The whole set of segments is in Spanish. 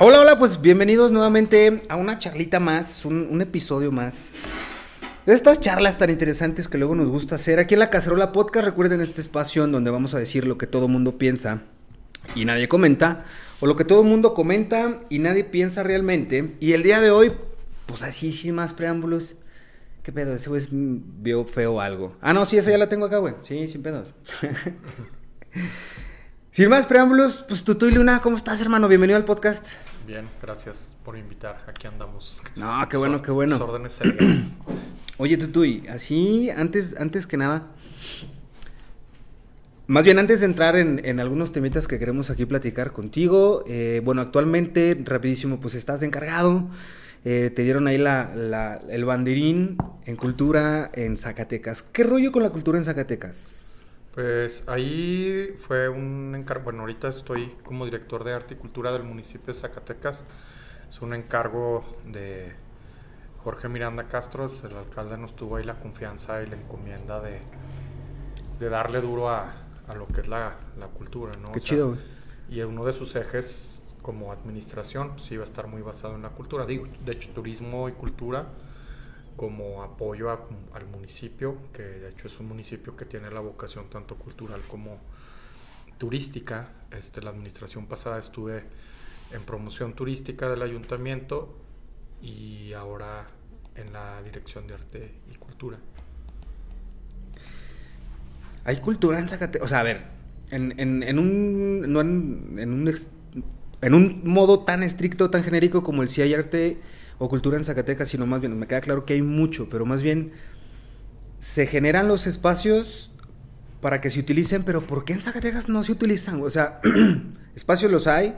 Hola, hola, pues bienvenidos nuevamente a una charlita más, un, episodio más. De estas charlas tan interesantes que luego nos gusta hacer. Aquí en la Cacerola Podcast, recuerden este espacio en donde vamos a decir lo que todo mundo piensa y nadie comenta, o lo que todo mundo comenta y nadie piensa realmente. Y el día de hoy, pues así, sin más preámbulos. ¿Qué pedo? Ese güey es- vio feo algo. Ah, no, sí, esa ya la tengo acá, güey. Sí, sin pedos. sin más preámbulos, pues Tutu y Luna, ¿cómo estás, hermano? Bienvenido al podcast. Bien, gracias por invitar. Aquí andamos. No, qué bueno, So- qué bueno. órdenes elegantes. Oye, Tutuy, así, antes, antes que nada, más bien antes de entrar en, en algunos temitas que queremos aquí platicar contigo, eh, bueno, actualmente, rapidísimo, pues estás encargado, eh, te dieron ahí la, la- el banderín en cultura en Zacatecas. ¿Qué rollo con la cultura en Zacatecas? Pues ahí fue un encargo. Bueno, ahorita estoy como director de arte y cultura del municipio de Zacatecas. Es un encargo de Jorge Miranda Castro. El alcalde nos tuvo ahí la confianza y la encomienda de, de darle duro a, a lo que es la, la cultura, ¿no? Qué O sea, chido. Y uno de sus ejes como administración, pues iba a estar muy basado en la cultura. Digo, de hecho, turismo y cultura como apoyo al municipio, que de hecho es un municipio que tiene la vocación tanto cultural como turística. Este, la administración pasada estuve en promoción turística del ayuntamiento y ahora en la dirección de arte y cultura. Hay cultura en Zacatecas. O sea, a ver, en, en- en un. No en, un en un modo tan estricto, tan genérico como el si hay arte o cultura en Zacatecas, sino más bien, me queda claro que hay mucho, pero más bien se generan los espacios para que se utilicen, pero ¿por qué en Zacatecas no se utilizan? O sea, espacios los hay,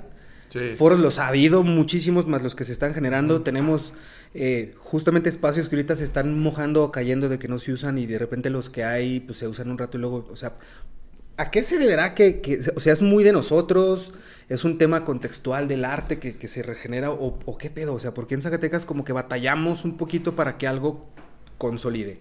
Sí. Foros los ha habido, muchísimos más los que se están generando. Tenemos eh, justamente espacios que ahorita se están mojando o cayendo de que no se usan y de repente los que hay pues se usan un rato y luego, o sea, ¿a qué se deberá que, que- o sea, es muy de nosotros? ¿Es un tema contextual del arte que, que se regenera o, o qué pedo? O sea, ¿por qué en Zacatecas como que batallamos un poquito para que algo consolide?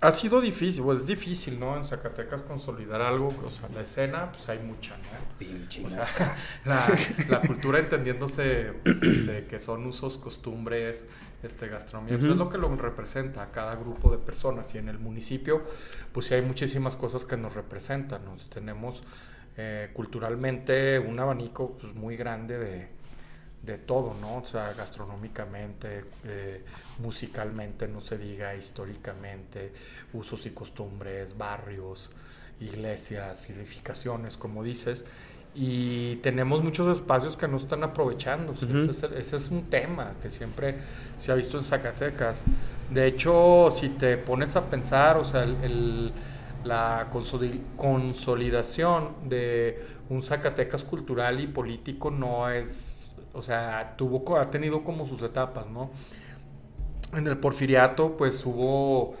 Ha sido difícil, pues es difícil, ¿no? En Zacatecas consolidar algo, o sea, la escena, pues hay mucha, ¿no? Pinche O sea, la, la cultura entendiéndose pues, este, que son usos, costumbres, este, gastronomía, pues, es lo que lo representa a cada grupo de personas. Y en el municipio, pues sí hay muchísimas cosas que nos representan. Nos tenemos eh, culturalmente un abanico pues, muy grande de, de todo, ¿no? O sea, gastronómicamente, eh, musicalmente, no se diga, históricamente, usos y costumbres, barrios, iglesias, edificaciones, como dices. Y tenemos muchos espacios que no están aprovechando. Ese, es el- ese es un tema que siempre se ha visto en Zacatecas. De hecho, si te pones a pensar, o sea, el- el- la consoli- consolidación de un Zacatecas cultural y político no es, o sea, tuvo, ha tenido como sus etapas, ¿no? En el Porfiriato, pues hubo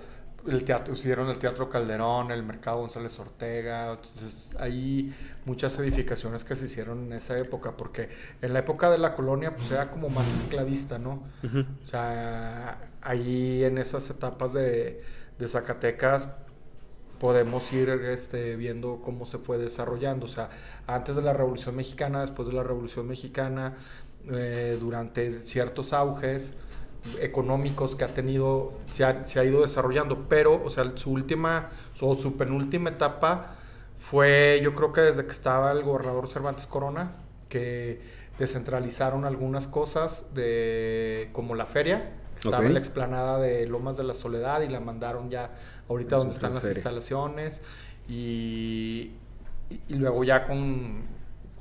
el teatro, hicieron el Teatro Calderón, el Mercado González Ortega, entonces hay muchas edificaciones que se hicieron en esa época, porque en la época de la colonia, pues era como más esclavista, ¿no? O sea, ahí en esas etapas de, de Zacatecas podemos ir este, viendo cómo se fue desarrollando. O sea, antes de la Revolución Mexicana, después de la Revolución Mexicana, eh, durante ciertos auges económicos que ha tenido, se ha, se ha ido desarrollando, pero, o sea, su última, su, su penúltima etapa fue, yo creo que desde que estaba el gobernador Cervantes Corona, que descentralizaron algunas cosas de como la feria, que estaba en la explanada de Lomas de la Soledad y la mandaron ya ahorita donde están las feria. instalaciones y, y- y luego ya con-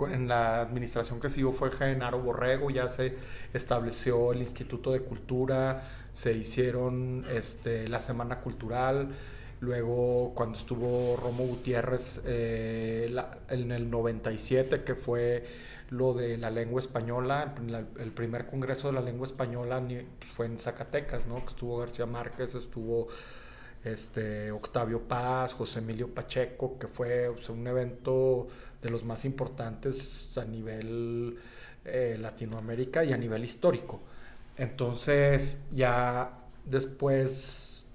en la administración que siguió fue Genaro Borrego, ya se estableció el Instituto de Cultura, se hicieron este, la Semana Cultural, luego cuando estuvo Romo Gutiérrez eh, en el 97 que fue lo de la lengua española, la- el primer congreso de la lengua española fue en Zacatecas, ¿no? Que estuvo García Márquez, estuvo este, Octavio Paz, José Emilio Pacheco, que fue un evento de los más importantes a nivel eh, Latinoamérica y a nivel histórico. Entonces ya después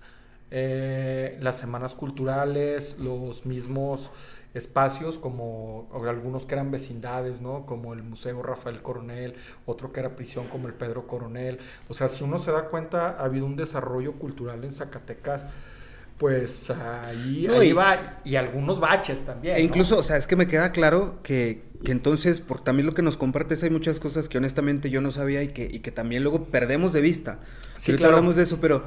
eh, las semanas culturales, los mismos espacios como algunos que eran vecindades, ¿no? Como el Museo Rafael Coronel, otro que era prisión como el Pedro Coronel. O sea, si uno se da cuenta, ha habido un desarrollo cultural en Zacatecas pues ahí, ahí va, y algunos baches también. E incluso, o sea, es que me queda claro que, que, entonces, por también lo que nos compartes, hay muchas cosas que honestamente yo no sabía y que, y que también luego perdemos de vista. Sí, ahorita hablamos de eso, pero,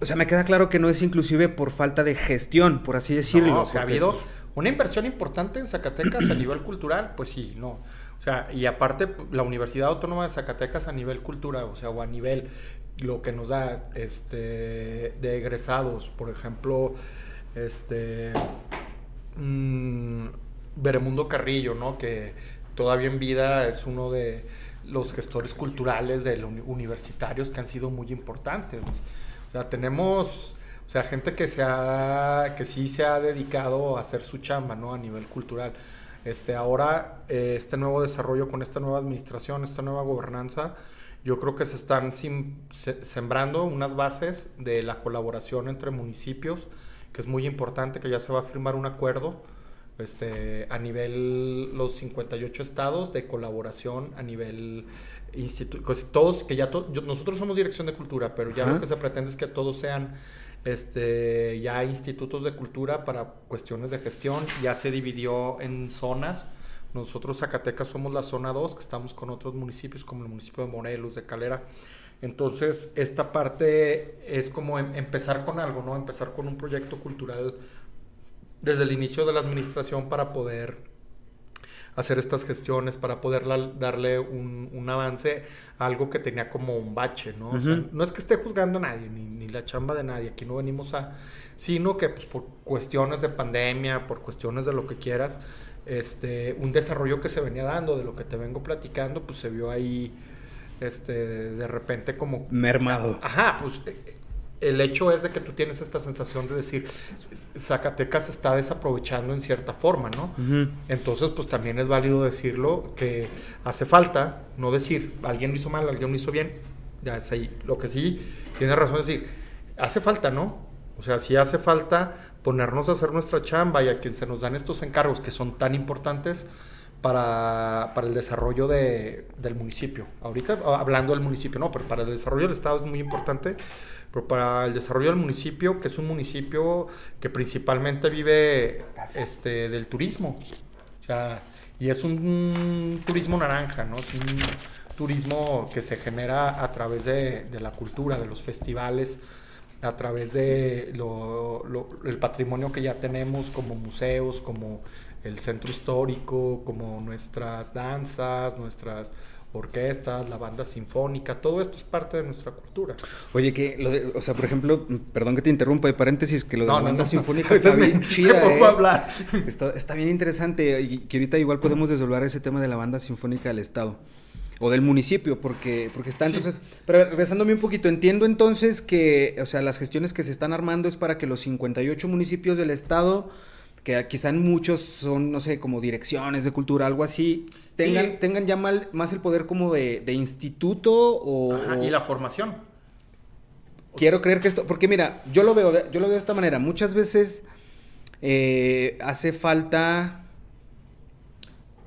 o sea, me queda claro que no es inclusive por falta de gestión, por así decirlo. o sea, ha habido una inversión importante en Zacatecas a nivel cultural, pues sí, no. O sea, y aparte la Universidad Autónoma de Zacatecas a nivel cultural, o sea, o a nivel lo que nos da este de egresados, por ejemplo, este mmm, Beremundo Carrillo, ¿no? Que todavía en vida es uno de los gestores culturales de los universitarios que han sido muy importantes. O sea, tenemos o sea, gente que se ha, que sí se ha dedicado a hacer su chamba, ¿no? A nivel cultural. Este, ahora, eh, este nuevo desarrollo con esta nueva administración, esta nueva gobernanza, yo creo que se están sembrando unas bases de la colaboración entre municipios, que es muy importante, que ya se va a firmar un acuerdo este, a nivel los 58 estados de colaboración a nivel instituto, pues todos, que ya nosotros somos dirección de cultura, pero ya lo que se pretende es que todos sean este, ya institutos de cultura para cuestiones de gestión, ya se dividió en zonas nosotros Zacatecas somos la zona 2, que estamos con otros municipios como el municipio de Morelos, de Calera. Entonces, esta parte es como em, empezar con algo, ¿no? Empezar con un proyecto cultural desde el inicio de la administración para poder hacer estas gestiones, para poder darle un, avance a algo que tenía como un bache, ¿no? no es que esté juzgando a nadie, ni, ni, la chamba de nadie, aquí no venimos a, sino que pues, por cuestiones de pandemia, por cuestiones de lo que quieras, este, un desarrollo que se venía dando, de lo que te vengo platicando, pues se vio ahí, este, de repente como... Mermado. Ajá, pues eh, el hecho es de que tú tienes esta sensación de decir, Zacatecas se está desaprovechando en cierta forma, ¿no? Entonces, pues también es válido decirlo que hace falta, no decir, alguien lo hizo mal, alguien lo hizo bien, ya es ahí. Lo que sí, tiene razón decir, hace falta, ¿no? O sea, sí hace falta ponernos a hacer nuestra chamba y a quien se nos dan estos encargos que son tan importantes para, para el desarrollo de, del municipio. Ahorita hablando del municipio, no, pero para el desarrollo del Estado es muy importante, pero para el desarrollo del municipio, que es un municipio que principalmente vive este, del turismo. O sea, y es un, turismo naranja, ¿no? Es un turismo que se genera a través de, de la cultura, de los festivales, a través de el patrimonio que ya tenemos como museos, como el centro histórico, como nuestras danzas, nuestras orquestas, la banda sinfónica, todo esto es parte de nuestra cultura. Oye, que, lo de, o sea, por ejemplo, perdón que te interrumpa, de paréntesis, que lo de la banda sinfónica está bien chida. ¿eh? hablar? Está, está, bien interesante y que ahorita igual podemos desdoblar ese tema de la banda sinfónica del Estado o del municipio, porque, porque está entonces, pero regresándome un poquito, entiendo entonces que, o sea, las gestiones que se están armando es para que los 58 municipios del estado, que quizá muchos son, no sé, como direcciones de cultura, algo así, tengan, tengan ya mal, más el poder como de, de instituto o, y la formación. Quiero creer que esto, porque mira, yo lo veo, yo lo veo de esta manera, muchas veces eh, hace falta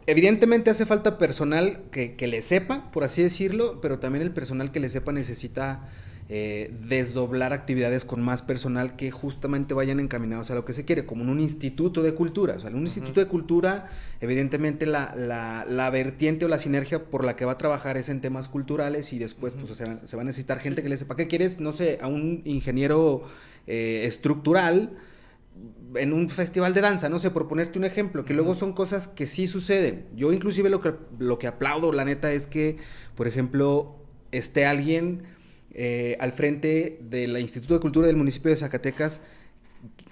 Evidentemente hace falta personal que, le sepa, por así decirlo, pero también el personal que le sepa necesita eh, desdoblar actividades con más personal que justamente vayan encaminados a lo que se quiere, como en un instituto de cultura. O sea, en un instituto de cultura, evidentemente la, la, vertiente o la sinergia por la que va a trabajar es en temas culturales y después pues, se va a necesitar gente que le sepa. ¿Qué quieres? No sé, a un ingeniero eh, estructural en un festival de danza, no sé, por ponerte un ejemplo, que luego son cosas que sí suceden. Yo inclusive lo que, lo que aplaudo, la neta, es que, por ejemplo, esté alguien eh, al frente del Instituto de Cultura del municipio de Zacatecas,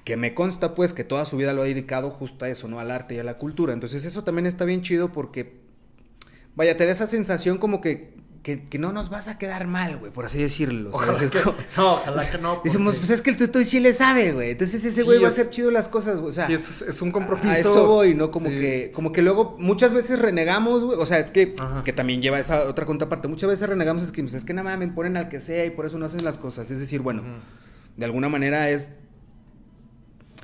que me consta pues que toda su vida lo ha dedicado justo a eso, ¿no? Al arte y a la cultura. Entonces eso también está bien chido porque, vaya, te da esa sensación como que que, no nos vas a quedar mal, güey, por así decirlo. no, ojalá que no. Decimos, pues es que el tuto sí le sabe, güey. Entonces ese güey va a hacer chido las cosas, güey. O sea, sí, es, un compromiso. A eso voy, ¿no? Como que, como que luego muchas veces renegamos, güey. O sea, es que, que también lleva esa otra contraparte. Muchas veces renegamos, es que, pues, es que nada más me ponen al que sea y por eso no hacen las cosas. Es decir, bueno, de alguna manera es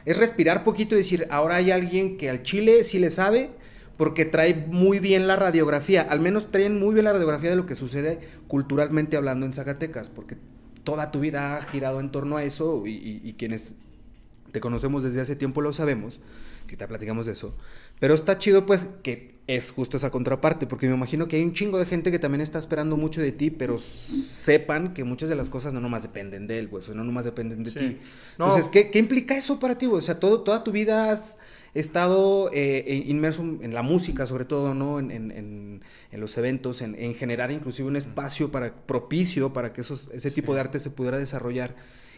es respirar poquito y decir, ahora hay alguien que al Chile sí le sabe, porque trae muy bien la radiografía, al menos traen muy bien la radiografía de lo que sucede culturalmente hablando en Zacatecas, porque toda tu vida ha girado en torno a eso y, quienes te conocemos desde hace tiempo lo sabemos, que te platicamos de eso, pero está chido pues que es justo esa contraparte, porque me imagino que hay un chingo de gente que también está esperando mucho de ti, pero sepan que muchas de las cosas no nomás dependen de él, pues, no nomás dependen de ti. Entonces, ¿qué, ¿qué, implica eso para ti, O sea, todo, toda tu vida has estado eh, inmerso en la música, sobre todo, ¿no? En, en, en, los eventos, en, generar inclusive un espacio para, propicio para que esos, ese tipo de arte se pudiera desarrollar.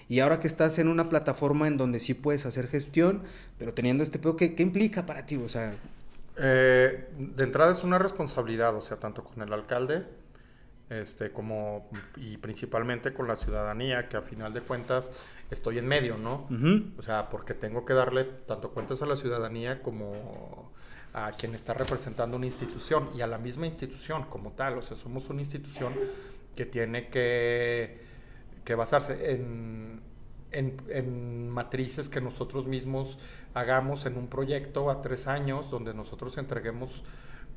Y ahora que estás en una plataforma en donde sí puedes hacer gestión, pero teniendo este pedo, ¿qué, qué implica para ti? O sea... Eh, de entrada es una responsabilidad, o sea, tanto con el alcalde, este, como, y principalmente con la ciudadanía, que a final de cuentas estoy en medio, ¿no? O sea, porque tengo que darle tanto cuentas a la ciudadanía como a quien está representando una institución y a la misma institución como tal. O sea, somos una institución que tiene que, que basarse en, en, matrices que nosotros mismos hagamos en un proyecto a tres años donde nosotros entreguemos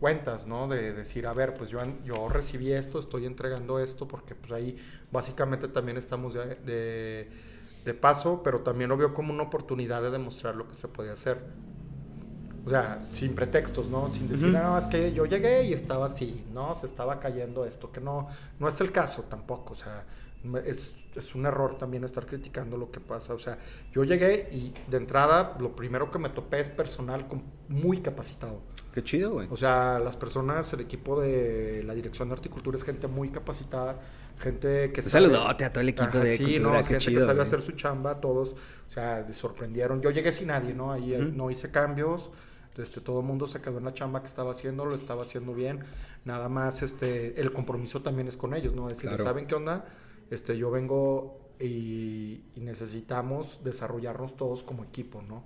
cuentas, ¿no? De decir, a ver, pues yo, yo recibí esto, estoy entregando esto, porque pues ahí básicamente también estamos de de paso, pero también lo veo como una oportunidad de demostrar lo que se puede hacer. O sea, sin pretextos, ¿no? Sin decir, no, es que yo llegué y estaba así, ¿no? Se estaba cayendo esto, que no, no es el caso tampoco, o sea, es, es, un error también estar criticando lo que pasa. O sea, yo llegué y de entrada lo primero que me topé es personal muy capacitado. Qué chido, güey. O sea, las personas, el equipo de la dirección de horticultura es gente muy capacitada gente que Un saludote a todo el equipo de sí, no, gente que sabe hacer su chamba, todos, o sea, sorprendieron. Yo llegué sin nadie, ¿no? Ahí no hice cambios. Este, todo el mundo se quedó en la chamba que estaba haciendo, lo estaba haciendo bien. Nada más, este, el compromiso también es con ellos, ¿no? Decir, ¿saben qué onda? Este, yo vengo y, y, necesitamos desarrollarnos todos como equipo, ¿no?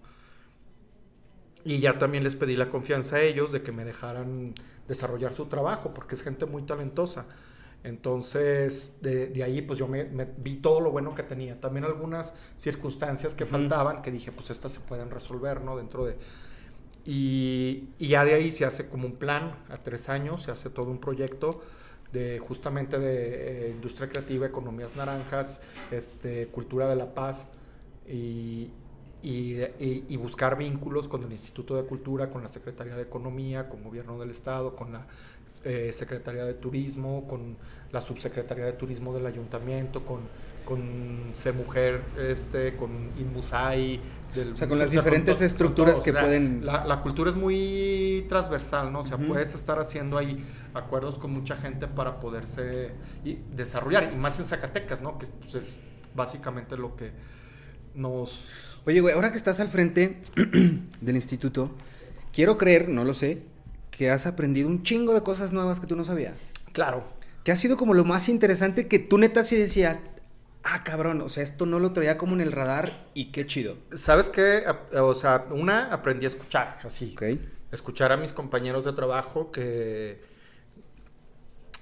Y ya también les pedí la confianza a ellos de que me dejaran desarrollar su trabajo, porque es gente muy talentosa. Entonces, de, ahí pues yo me, vi todo lo bueno que tenía. También algunas circunstancias que faltaban, que dije, pues estas se pueden resolver, ¿no? Dentro de... Y, ya de ahí se hace como un plan a tres años, se hace todo un proyecto de justamente de eh, industria creativa, economías naranjas, este, cultura de la paz y, y, buscar vínculos con el Instituto de Cultura, con la Secretaría de Economía, con Gobierno del Estado, con la eh, Secretaría de Turismo, con la Subsecretaría de Turismo del Ayuntamiento, con, con CEMUJER, este, con INMUSAI. Del, o sea, con las diferentes estructuras que pueden... La, cultura es muy transversal, ¿no? O sea, puedes estar haciendo ahí acuerdos con mucha gente para poderse desarrollar, y más en Zacatecas, ¿no? Que pues, es básicamente lo que nos... Oye, güey, ahora que estás al frente del instituto, quiero creer, no lo sé, que has aprendido un chingo de cosas nuevas que tú no sabías. Claro. Que ha sido como lo más interesante que tú neta sí decías, ah, cabrón, o sea, esto no lo traía como en el radar y qué chido. ¿Sabes qué? O sea, una, aprendí a escuchar, así. Ok. Escuchar a mis compañeros de trabajo que...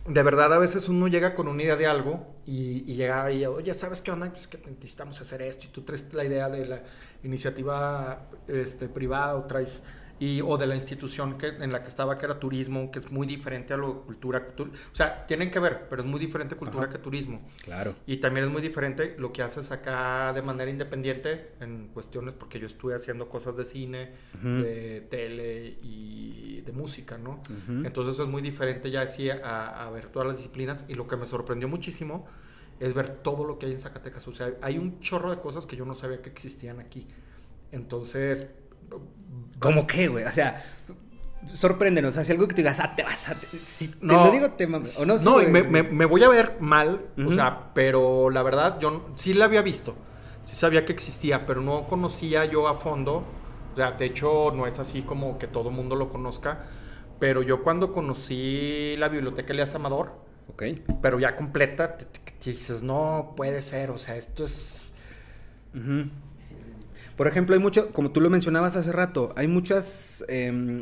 De verdad, a veces uno llega con una idea de algo y, llega y, oye, ¿sabes qué onda? Pues que necesitamos hacer esto y tú traes la idea de la iniciativa este, privada o traes y, o de la institución que, en la que estaba, que era turismo, que es muy diferente a lo cultura, cultura. O sea, tienen que ver, pero es muy diferente cultura que turismo. Claro. Y también es muy diferente lo que haces acá de manera independiente en cuestiones, porque yo estuve haciendo cosas de cine, de tele y de música, ¿no? Entonces es muy diferente ya así a, a ver todas las disciplinas. Y lo que me sorprendió muchísimo es ver todo lo que hay en Zacatecas. O sea, hay un chorro de cosas que yo no sabía que existían aquí. Entonces, ¿Cómo qué, güey? O sea, sorpréndenos. Si algo que te digas, ah, te vas a. Si te lo digo, te mames. O no, no me, me, me, voy a ver mal, o sea, pero la verdad, yo sí la había visto. Sí sabía que existía, pero no conocía yo a fondo. O sea, de hecho, no es así como que todo mundo lo conozca. Pero yo cuando conocí la biblioteca Elias Amador, okay. pero ya completa, te, dices, no puede ser, o sea, esto es. Por ejemplo, hay mucho, como tú lo mencionabas hace rato, hay muchas, em,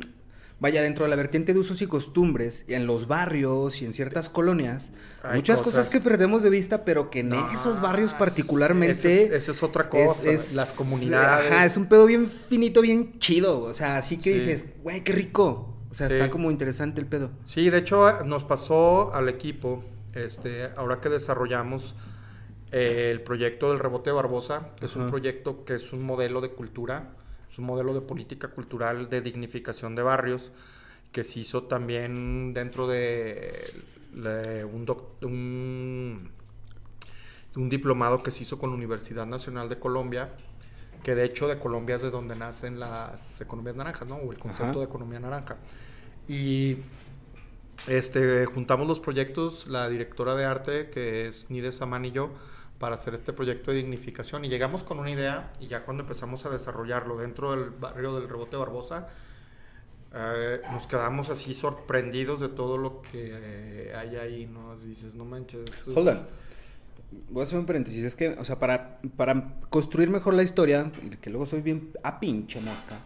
vaya, dentro de la vertiente de usos y costumbres, y en los barrios y en ciertas colonias, Hay muchas cosas... cosas que perdemos de vista, pero que en No, esos barrios particularmente... es- esa es otra cosa, las comunidades. Ajá, es un pedo bien finito, bien chido, o sea, así que Sí. dices, güey, qué rico. O sea, Sí. está como interesante el pedo. Sí, de hecho nos pasó al equipo, este, ahora que desarrollamos eh, el proyecto del rebote de Barbosa, que es un proyecto que es un modelo de cultura, es un modelo de política cultural de dignificación de barrios, que se hizo también dentro de un, doc- un, un diplomado que se hizo con la Universidad Nacional de Colombia, que de hecho de Colombia es de donde nacen las economías naranjas, ¿no? O el concepto Ajá. de economía naranja. Y este, juntamos los proyectos, la directora de arte, que es Nide Saman y yo, para hacer este proyecto de dignificación. Y llegamos con una idea, y ya cuando empezamos a desarrollarlo dentro del barrio del Rebote Barbosa, eh, nos quedamos así sorprendidos de todo lo que eh, hay ahí. Nos dices, no manches. es- Hold on. Voy a hacer un paréntesis. Es que, o sea, para, para construir mejor la historia, que luego soy bien. a pinche mosca.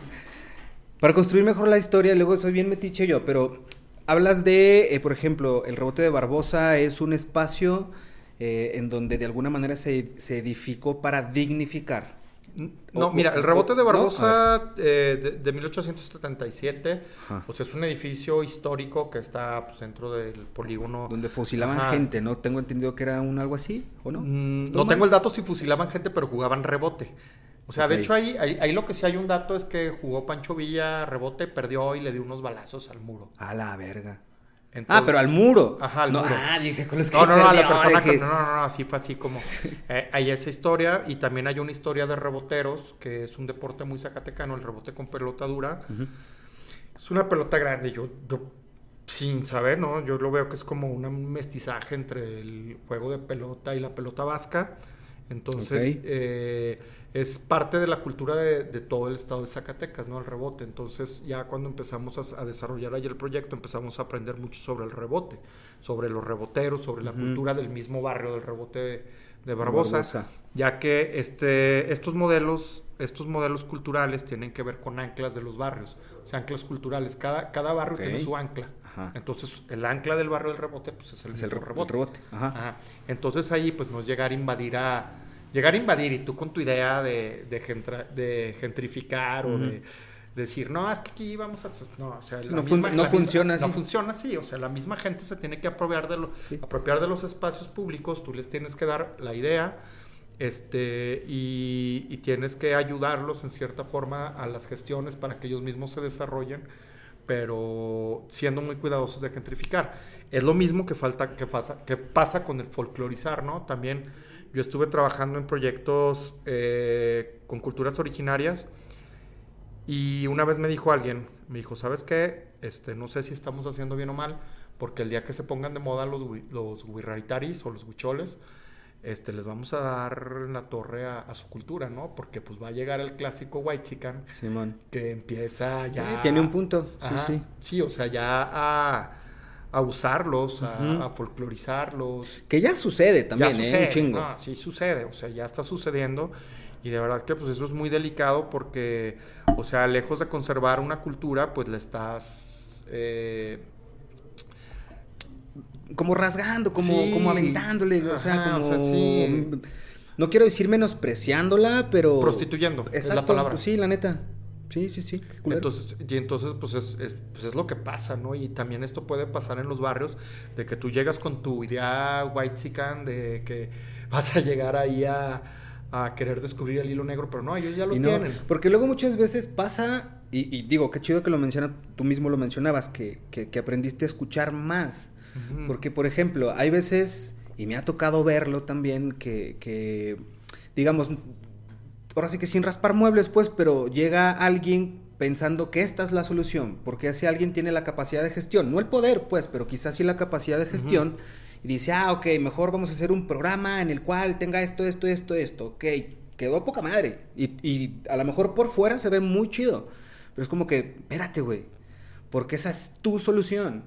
para construir mejor la historia, luego soy bien metiche yo, pero hablas de, eh, por ejemplo, el rebote de Barbosa es un espacio eh, en donde de alguna manera se, se edificó para dignificar. No, O- mira, el rebote de no, Barbosa eh, de, de 1877, Ajá. o sea, es un edificio histórico que está pues, dentro del polígono. Donde fusilaban Ajá. gente, ¿no? Tengo entendido que era un algo así, ¿o no? Mm, ¿Todo no tengo el dato si fusilaban gente, pero jugaban rebote. O sea, de hecho ahí, ahí, ahí lo que sí hay un dato es que jugó Pancho Villa rebote, perdió y le dio unos balazos al muro. A la verga. Entonces- ah, pero al muro. Ajá, al no, muro. Ah, dije, con los que No, no, no, a la persona que... No, no, no, así fue así como... eh, hay esa historia y también hay una historia de reboteros, que es un deporte muy zacatecano, el rebote con pelota dura. Ujú. Es una pelota grande, yo, yo sin saber, ¿no? Yo lo veo que es como un mestizaje entre el juego de pelota y la pelota vasca. Entonces, eh, es parte de la cultura de, de todo el estado de Zacatecas, ¿no? El rebote. Entonces, ya cuando empezamos a, a desarrollar ahí el proyecto, empezamos a aprender mucho sobre el rebote, sobre los reboteros, sobre la cultura del mismo barrio del rebote de, de Barbosa, Barbosa. ya que este, estos modelos, estos modelos culturales tienen que ver con anclas de los barrios, o sea, anclas culturales. Cada, cada barrio tiene su ancla. Ajá. Entonces, el ancla del barrio del rebote, pues es el Es el, mismo re- el rebote. rebote. Ajá. Ajá. Entonces ahí pues no es llegar a invadir a llegar a invadir y tú con tu idea de, de, gentra- de gentrificar o Ujú. de decir, no, es que aquí vamos a... No, o sea, no fun- no funciona No así. funciona así, o sea, la misma gente se tiene que apropiar de, lo- Sí. apropiar de los espacios públicos, tú les tienes que dar la idea este, y, y tienes que ayudarlos en cierta forma a las gestiones para que ellos mismos se desarrollen, pero siendo muy cuidadosos de gentrificar. Es lo mismo que, falta, que, pasa, que pasa con el folclorizar, ¿no? También yo estuve trabajando en proyectos eh, con culturas originarias y una vez me dijo alguien, me dijo, ¿sabes qué? Este, no sé si estamos haciendo bien o mal, porque el día que se pongan de moda los, los o los huicholes, este, les vamos a dar la torre a, a su cultura, ¿no? Porque pues va a llegar el clásico whitezican Simón. que empieza ya... Sí, tiene un punto. Sí, Ajá, sí. Sí, o sea, ya a, a usarlos, a, folclorizarlos. Que ya sucede también, Ya ¿eh? sucede, Un chingo. no, sí sucede, o sea, ya está sucediendo y de verdad que pues eso es muy delicado porque, o sea, lejos de conservar una cultura, pues le estás... eh, Como rasgando, como, Sí. como aventándole. o sea, o como. sea, sí. No quiero decir menospreciándola, pero. prostituyendo, Exacto, es la palabra. pues sí, la neta. Sí, sí, sí. qué. Entonces, y entonces pues es, es- pues es lo que pasa, ¿no? Y también esto puede pasar en los barrios, de que tú llegas con tu idea white de que vas a llegar ahí a, a querer descubrir el hilo negro, pero no, ellos ya lo Y no, tienen. porque luego muchas veces pasa, y, y digo, qué chido que lo menciona, tú mismo lo mencionabas, que, que, que aprendiste a escuchar más. Porque, por ejemplo, hay veces, y me ha tocado verlo también, que, que, digamos, ahora sí que sin raspar muebles, pues, pero llega alguien pensando que esta es la solución, porque ese alguien tiene la capacidad de gestión, no el poder, pues, pero quizás sí la capacidad de gestión, y dice, ah, ok, mejor vamos a hacer un programa en el cual tenga esto, esto, esto, esto, ok, quedó poca madre, y, y a lo mejor por fuera se ve muy chido, pero es como que, espérate, güey, porque esa es tu solución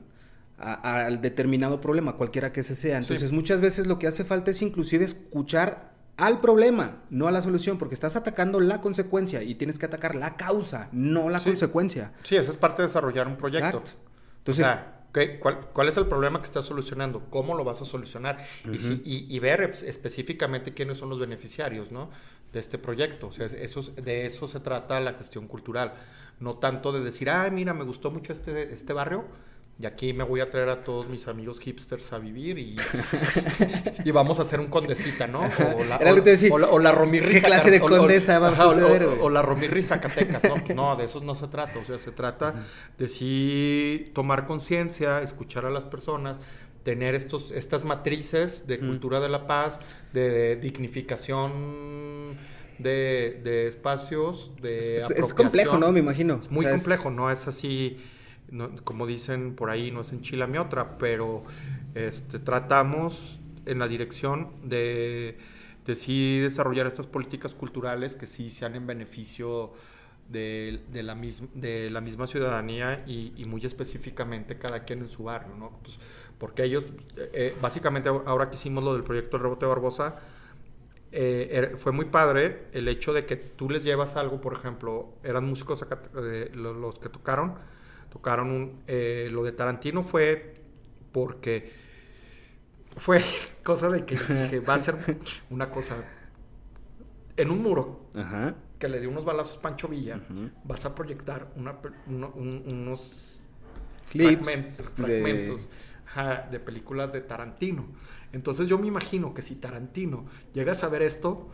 al determinado problema, cualquiera que ese sea. Entonces, Sí. muchas veces lo que hace falta es inclusive escuchar al problema, no a la solución, porque estás atacando la consecuencia y tienes que atacar la causa, no la Sí. consecuencia. Sí, esa es parte de desarrollar un proyecto. Exacto. Entonces, O sea, ¿qué- cuál, cuál es el problema que estás solucionando? ¿Cómo lo vas a solucionar? y, si- y- y ver es- específicamente quiénes son los beneficiarios ¿no? de este proyecto. O sea, es- eso, es- de eso se trata la gestión cultural. No tanto de decir, ay, mira, me gustó mucho este, este barrio. Y aquí me voy a traer a todos mis amigos hipsters a vivir y, y vamos a hacer un condecita, ¿no? O la, Era te decía, o la- o la ¿qué clase de condesa va a o- la Romirri Zacatecas, ¿no? No, de eso no se trata. O sea, se trata de sí tomar conciencia, escuchar a las personas, tener estos, estas matrices de cultura de la paz, de dignificación de, de espacios, de es, complejo, ¿no? Me imagino. Es muy O sea, complejo, no es así, no- como dicen por ahí, no es en Chile mi otra, pero este, tratamos en la dirección de, de sí desarrollar estas políticas culturales que sí sean en beneficio de, de la, mis- de la misma ciudadanía y, y muy específicamente cada quien en su barrio, ¿no? Pues, porque ellos, eh, eh, básicamente ahora que hicimos lo del proyecto El Rebote Barbosa, eh, era- fue muy padre el hecho de que tú les llevas algo, por ejemplo, eran músicos eh, lo- los, que tocaron, tocaron un, eh, lo de Tarantino fue porque fue cosa de que dije, va a ser una cosa en un muro Ajá. que le dio unos balazos Pancho Villa, vas a proyectar una, pe- uno- un- unos Clips fragmentos, de- fragmentos ajá, de películas de Tarantino. Entonces yo me imagino que si Tarantino llega a saber esto,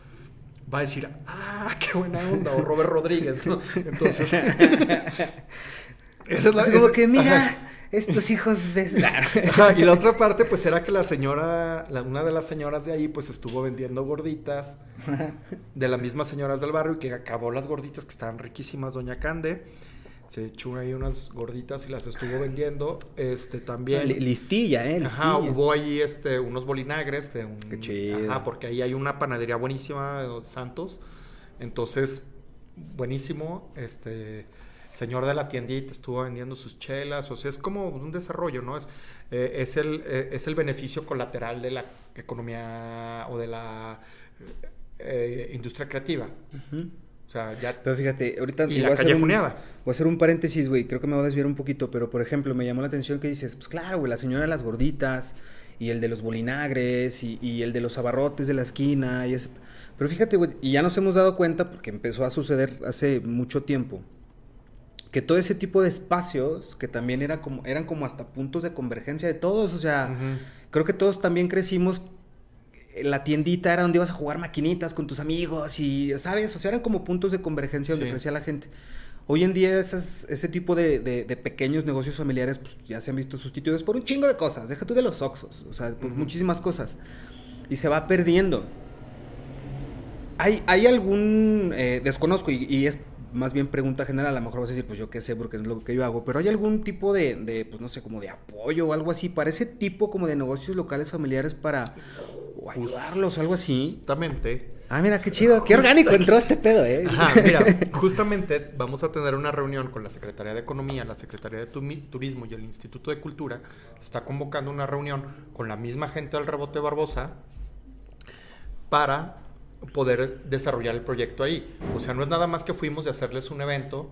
va a decir, ah, qué buena onda, o Robert Rodríguez, ¿no? Entonces, esa es la Así como esa- que, mira, ajá. estos hijos de... Ajá, y la otra parte, pues era que la señora, la- una de las señoras de ahí, pues estuvo vendiendo gorditas de las mismas señoras del barrio y que acabó las gorditas que estaban riquísimas, doña Cande. Se echó ahí unas gorditas y las estuvo vendiendo. Este también. Li- Listilla, ¿eh? Listilla. Ajá, hubo ahí este, unos bolinagres de un. Qué chido. Ajá, porque ahí hay una panadería buenísima de los Santos. Entonces, buenísimo. Este. Señor de la tiendita estuvo vendiendo sus chelas. O sea, es como un desarrollo, ¿no? Es, eh, es, el, eh, es el beneficio colateral de la economía o de la eh, industria creativa. O sea, ya. Pero fíjate, ahorita Y voy la a hacer un, voy a hacer un paréntesis, güey. Creo que me voy a desviar un poquito, pero por ejemplo, me llamó la atención que dices, pues claro, güey, la señora de las gorditas y el de los bolinagres y, y el de los abarrotes de la esquina y ese... Pero fíjate, güey, y ya nos hemos dado cuenta porque empezó a suceder hace mucho tiempo que todo ese tipo de espacios que también era como eran como hasta puntos de convergencia de todos, o sea, creo que todos también crecimos la tiendita era donde ibas a jugar maquinitas con tus amigos y, ¿sabes? O sea, eran como puntos de convergencia donde Sí. crecía la gente. Hoy en día esas, ese tipo de, de- de pequeños negocios familiares pues, ya se han visto sustituidos por un chingo de cosas. Deja tú de los Oxos, o sea, por muchísimas cosas. Y se va perdiendo. ¿Hay, hay algún, eh, desconozco y, y es más bien pregunta general, a lo mejor vas a decir, pues yo qué sé, porque no es lo que yo hago, pero ¿hay algún tipo de, de, pues no sé, como de apoyo o algo así para ese tipo como de negocios locales familiares para o ayudarlos o algo así? Justamente. Ah, mira, qué chido, qué orgánico entró este pedo, ¿eh? Ajá, mira, justamente vamos a tener una reunión con la Secretaría de Economía, la Secretaría de Turismo y el Instituto de Cultura. Está convocando una reunión con la misma gente del Rebote Barbosa para poder desarrollar el proyecto ahí. O sea, no es nada más que fuimos de hacerles un evento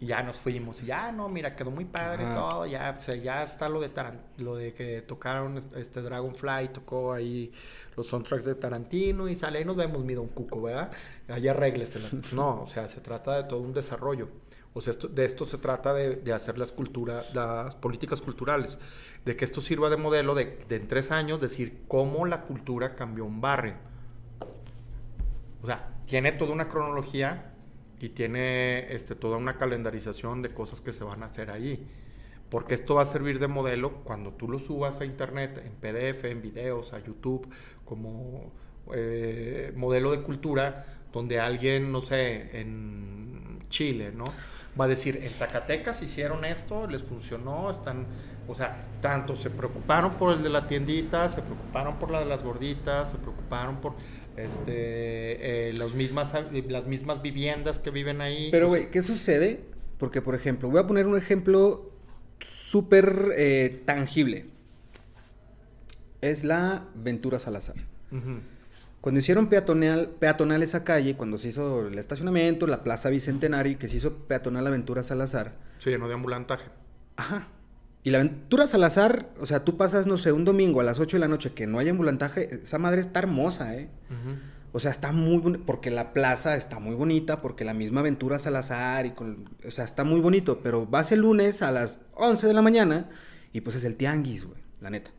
y ya nos fuimos y ya no, mira, quedó muy padre Ajá. todo, ya, o sea, ya está lo de lo de que tocaron este Dragonfly, tocó ahí los soundtracks de Tarantino y sale, ahí nos vemos, mi don Cuco, ¿verdad? Ahí arréglesela. No, o sea, se trata de todo un desarrollo. O sea, esto- de esto se trata de, de hacer las culturas, las políticas culturales, de que esto sirva de modelo de, de en tres años decir cómo la cultura cambió un barrio. O sea, tiene toda una cronología y tiene este, toda una calendarización de cosas que se van a hacer ahí. Porque esto va a servir de modelo cuando tú lo subas a internet, en PDF, en videos, a YouTube, como eh, modelo de cultura, donde alguien, no sé, en Chile, ¿no? Va a decir, en Zacatecas hicieron esto, les funcionó, están, o sea, tanto se preocuparon por el de la tiendita, se preocuparon por la de las gorditas, se preocuparon por este eh, las mismas las mismas viviendas que viven ahí. Pero, güey, ¿qué sucede? Porque, por ejemplo, voy a poner un ejemplo súper eh, tangible. Es la Ventura Salazar. Cuando hicieron peatonal, peatonal esa calle, cuando se hizo el estacionamiento, la Plaza Bicentenario, y que se hizo peatonal Aventura Salazar. Se llenó de ambulantaje. Ajá. Y la Aventura Salazar, o sea, tú pasas, no sé, un domingo a las 8 de la noche que no hay ambulantaje, esa madre está hermosa, ¿eh? O sea, está muy bonito, porque la plaza está muy bonita, porque la misma Aventura Salazar, y con, o sea, está muy bonito, pero vas el lunes a las 11 de la mañana y pues es el tianguis, güey, la neta.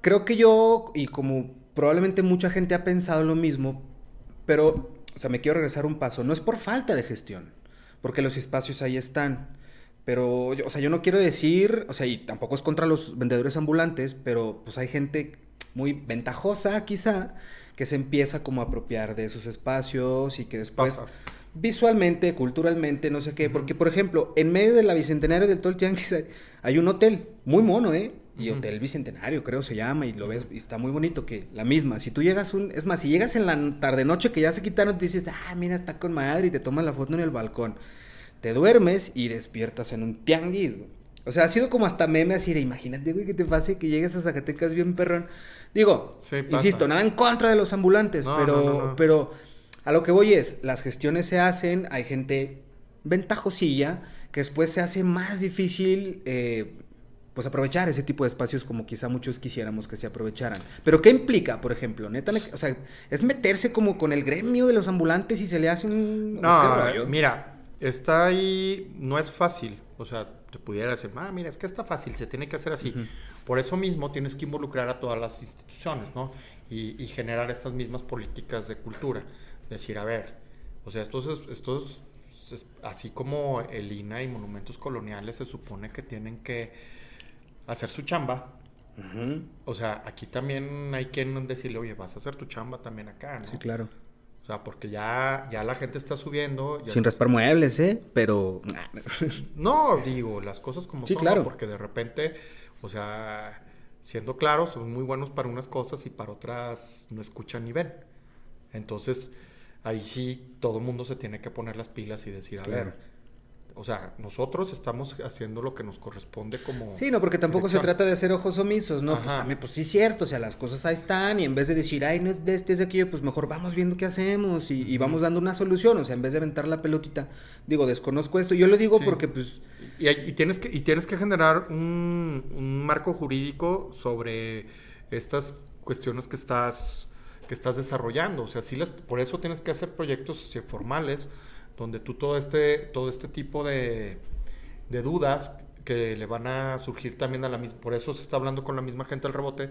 Creo que yo, y como probablemente mucha gente ha pensado lo mismo, pero, o sea, me quiero regresar un paso. No es por falta de gestión, porque los espacios ahí están. Pero, o sea, yo no quiero decir, o sea, y tampoco es contra los vendedores ambulantes, pero pues hay gente muy ventajosa quizá que se empieza como a apropiar de esos espacios y que después visualmente, culturalmente, no sé qué, porque por ejemplo, en medio de la Bicentenario del hay, hay un hotel muy mono, ¿eh? Y Hotel Bicentenario, creo se llama, y lo ves, y está muy bonito, que la misma. Si tú llegas un, es más, si llegas en la tarde noche que ya se quitaron, te dices, ah, mira, está con madre, y te tomas la foto en el balcón. Te duermes y despiertas en un tianguis, O sea, ha sido como hasta meme así de, imagínate, güey, que te pase que llegues a Zacatecas bien perrón. Digo, insisto, nada en contra de los ambulantes, pero, pero a lo que voy es, las gestiones se hacen, hay gente ventajosilla, que después se hace más difícil eh, pues aprovechar ese tipo de espacios como quizá muchos quisiéramos que se aprovecharan. Pero ¿qué implica, por ejemplo? Neta, o sea, es meterse como con el gremio de los ambulantes y se le hace un... No, mira, está ahí, no es fácil. O sea, te pudiera decir, ah, mira, es que está fácil, se tiene que hacer así. Por eso mismo tienes que involucrar a todas las instituciones, ¿no? Y, generar estas mismas políticas de cultura. Decir, a ver, o sea, estos, estos, así como el INA y monumentos coloniales se supone que tienen que hacer su chamba. O sea, aquí también hay quien decirle, oye, vas a hacer tu chamba también acá, ¿no? Sí, claro. O sea, porque ya, ya la gente está subiendo. Sin raspar muebles, ¿eh? Pero. no, digo, las cosas como sí, son. Claro. Porque de repente, o sea, siendo claros, son muy buenos para unas cosas y para otras no escuchan ni ven. Entonces, ahí sí todo el mundo se tiene que poner las pilas y decir, a ver o sea, nosotros estamos haciendo lo que nos corresponde como... Sí, no, porque tampoco se trata de hacer ojos omisos, ¿no? Pues también, pues sí, cierto, o sea, las cosas ahí están y en vez de decir, ay, no es de este, es de aquello, pues mejor vamos viendo qué hacemos y, vamos dando una solución, o sea, en vez de aventar la pelotita, digo, desconozco esto, yo lo digo porque pues... Y, tienes que, y tienes que generar un, un marco jurídico sobre estas cuestiones que estás, que estás desarrollando, o sea, sí las, por eso tienes que hacer proyectos formales, donde tú todo este, todo este tipo de, de dudas que le van a surgir también a la misma, por eso se está hablando con la misma gente al rebote,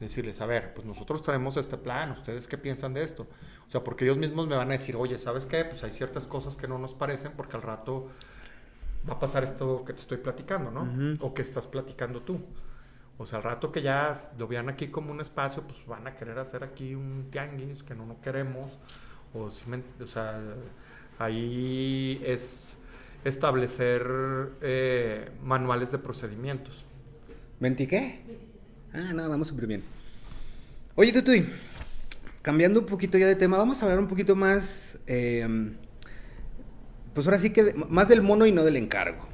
decirles, a ver, pues nosotros traemos este plan, ¿ustedes qué piensan de esto? O sea, porque ellos mismos me van a decir, oye, ¿sabes qué? Pues hay ciertas cosas que no nos parecen porque al rato va a pasar esto que te estoy platicando, ¿no? O que estás platicando tú. O sea, al rato que ya lo vean aquí como un espacio, pues van a querer hacer aquí un tianguis que no, no queremos. O, o sea, Ahí es establecer eh, manuales de procedimientos. ¿20 qué? Ah, no, vamos súper bien. Oye, Tutuy, cambiando un poquito ya de tema, vamos a hablar un poquito más, em, pues ahora sí que más del mono y no del encargo.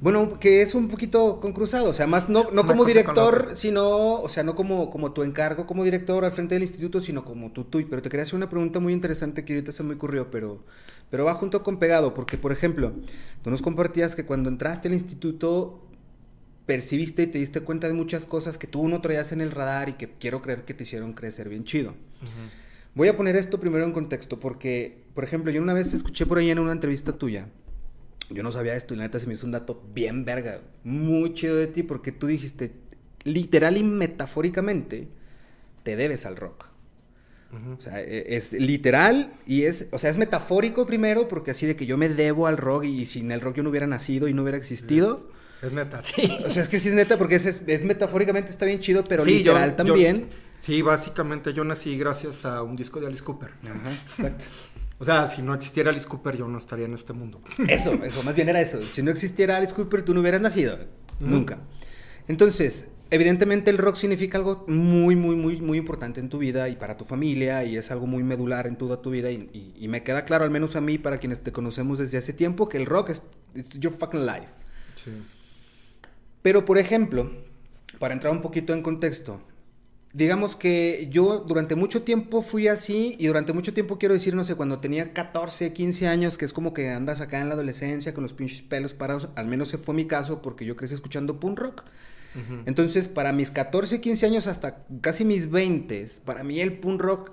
Bueno, que es un poquito concruzado, o sea, más no, no como director, sino, o sea, no como, como tu encargo como director al frente del instituto, sino como tú, tú. Pero te quería hacer una pregunta muy interesante que ahorita se me ocurrió, pero, pero va junto con pegado, porque, por ejemplo, tú nos compartías que cuando entraste al instituto percibiste y te diste cuenta de muchas cosas que tú no traías en el radar y que quiero creer que te hicieron crecer bien chido. Voy a poner esto primero en contexto, porque, por ejemplo, yo una vez escuché por ahí en una entrevista tuya, yo no sabía esto y la neta se me hizo un dato bien verga, muy chido de ti porque tú dijiste, literal y metafóricamente, te debes al rock. O sea, e, es literal y es, o sea, es metafórico primero porque así de que yo me debo al rock y, sin el rock yo no hubiera nacido y no hubiera existido. Es, neta, sí. O sea, es que sí es neta porque es, es, metafóricamente está bien chido, pero literal también. sí, básicamente yo nací gracias a un disco de Alice Cooper. Ajá, exacto. O sea, si no existiera Alice Cooper, yo no estaría en este mundo. Eso, eso, más bien era eso. Si no existiera Alice Cooper, tú no hubieras nacido. Nunca. Entonces, evidentemente el rock significa algo muy, muy, muy, muy importante en tu vida y para tu familia y es algo muy medular en toda tu vida y, me queda claro, al menos a mí, para quienes te conocemos desde hace tiempo, que el rock es your fucking life. Sí. Pero, por ejemplo, para entrar un poquito en contexto, digamos que yo durante mucho tiempo fui así y durante mucho tiempo quiero decir, no sé, cuando tenía 14, 15 años, que es como que andas acá en la adolescencia con los pinches pelos parados, al menos ese fue mi caso porque yo crecí escuchando punk rock. Entonces, para mis 14, 15 años hasta casi mis 20, para mí el punk rock,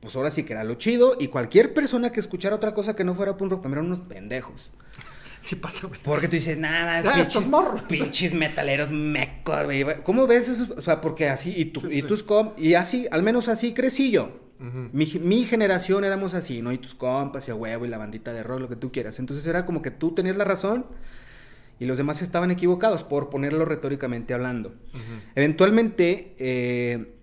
pues ahora sí que era lo chido y cualquier persona que escuchara otra cosa que no fuera punk rock, mí eran unos pendejos. Sí pasa, güey. Porque tú dices, nada, Ah, pinches, estos morros. pinches metaleros mecos, güey. ¿Cómo ves eso? O sea, porque así, y, Sí, y sí. tus comp, y así, al menos así crecí yo. mi, mi generación éramos así, ¿no? Y tus compas y a huevo y la bandita de rock, lo que tú quieras. Entonces era como que tú tenías la razón y los demás estaban equivocados, por ponerlo retóricamente hablando. Eventualmente, eh,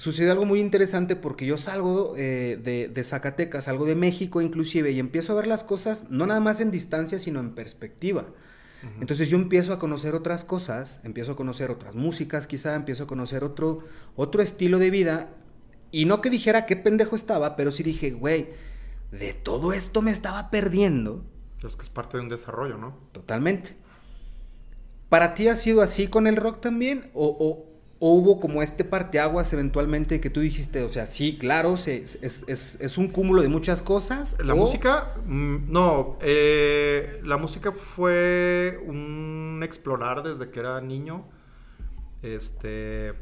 sucedió algo muy interesante porque yo salgo eh, de, de Zacatecas, salgo de México inclusive, y empiezo a ver las cosas no nada más en distancia, sino en perspectiva. Entonces yo empiezo a conocer otras cosas, empiezo a conocer otras músicas quizá, empiezo a conocer otro, otro estilo de vida, y no que dijera qué pendejo estaba, pero sí dije, güey, de todo esto me estaba perdiendo Es que es parte de un desarrollo, ¿no? totalmente. ¿Para ti ha sido así con el rock también? ¿O, o- o hubo como este parteaguas eventualmente que tú dijiste, o sea, sí, claro, se- es, es- es un cúmulo de muchas cosas? La o- música, mm, no, eh, la música fue un explorar desde que era niño. Este.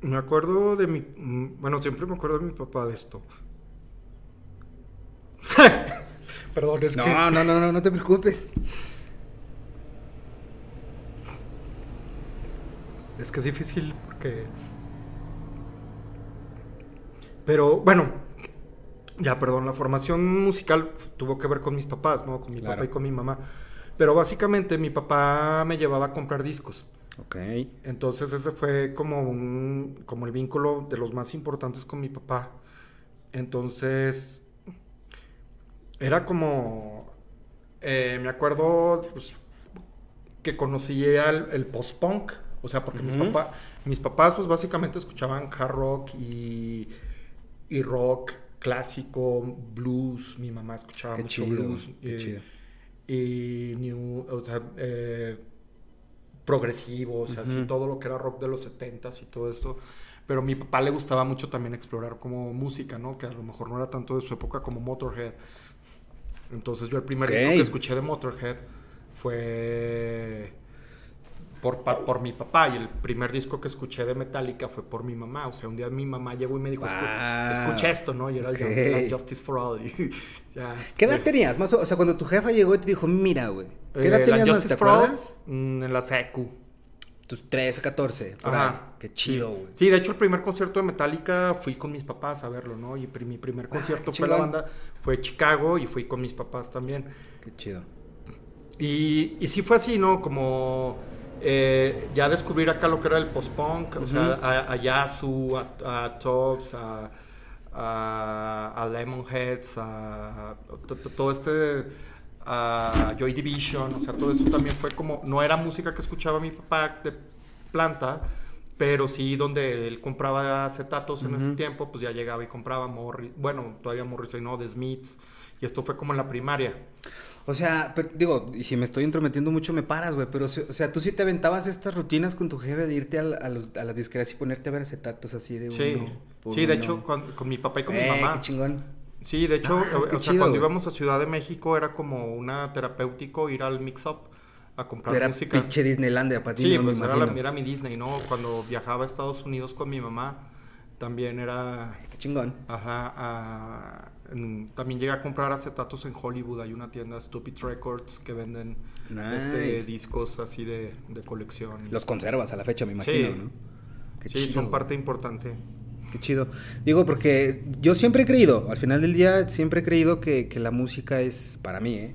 Me acuerdo de mi. mm, Bueno, siempre me acuerdo de mi papá de esto. Perdón, es que. No, no, no, no, no te preocupes. Es que es difícil porque. Pero bueno, ya perdón, la formación musical tuvo que ver con mis papás, ¿no? Con mi Claro. papá y con mi mamá. Pero básicamente mi papá me llevaba a comprar discos. Ok. Entonces ese fue como un como el vínculo de los más importantes con mi papá. Entonces era como eh, me acuerdo pues, que conocí al, el post-punk, o sea, porque mis, papá, mis papás pues básicamente escuchaban hard rock y, y rock clásico, blues, mi mamá escuchaba Qué mucho chido, blues. qué eh, chido. y new, o sea, eh, progresivo, o sea, así Ujú. todo lo que era rock de los 70s y todo esto. Pero a mi papá le gustaba mucho también explorar como música, ¿no? Que a lo mejor no era tanto de su época como Motorhead. Entonces yo el primer Ok. disco que escuché de Motorhead fue por, por mi papá y el primer disco que escuché de Metallica fue por mi mamá. O sea, un día mi mamá llegó y me dijo, "Escu- Wow. escucha esto, ¿no? Y era el Ok. Ju- la Justice for All. y ya, ¿Qué edad tenías? Más o, sea, cuando tu jefa llegó y te dijo, mira, güey. ¿Qué edad eh, tenías? Justice ¿Te for All, acuerdas? mm, en la secu. Tus 13, 14. por Ajá. ahí. Qué chido, güey. Sí, de hecho el primer concierto de Metallica fui con mis papás a verlo, ¿no? Y mi primer concierto qué fue la banda, fue Chicago y fui con mis papás también. Qué chido. Y, y sí fue así, ¿no? Como eh, ya descubrir acá lo que era el post-punk, o sea, a, a Yasu, a, a Tops, a, a, a Lemonheads, a, to- to- todo este, a Joy Division, o sea, todo eso también fue como, no era música que escuchaba mi papá de planta, pero sí donde él compraba acetatos en ese tiempo, pues ya llegaba y compraba Morris, bueno, todavía Morrissey no, The Smiths, y esto fue como en la primaria. O sea, pero, digo, y si me estoy entrometiendo mucho me paras, güey, pero, o sea, tú sí te aventabas estas rutinas con tu jefe de irte a, la- a los- a las disqueras y ponerte a ver acetatos así de Sí, uno sí, de uno. hecho, con, con mi papá y con Eh, mi mamá. qué chingón. Sí, de hecho, Ah, o, sea, cuando íbamos a Ciudad de México era como una terapéutico ir al mix-up a comprar Era música. pinche Disneylandia para ti, Sí, no me pues era, la- era mi Disney, ¿no? Cuando viajaba a Estados Unidos con mi mamá, también era... Qué chingón. Ajá, a- en- también llegué a comprar acetatos en Hollywood. Hay una tienda, Stupid Records, que venden este, discos así de, de colección. Los conservas a la fecha, me imagino, Sí. ¿no? Qué sí, chido, son güey. parte importante. Qué chido. Digo, porque yo siempre he creído, al final del día, siempre he creído que, que la música es, para mí, ¿eh?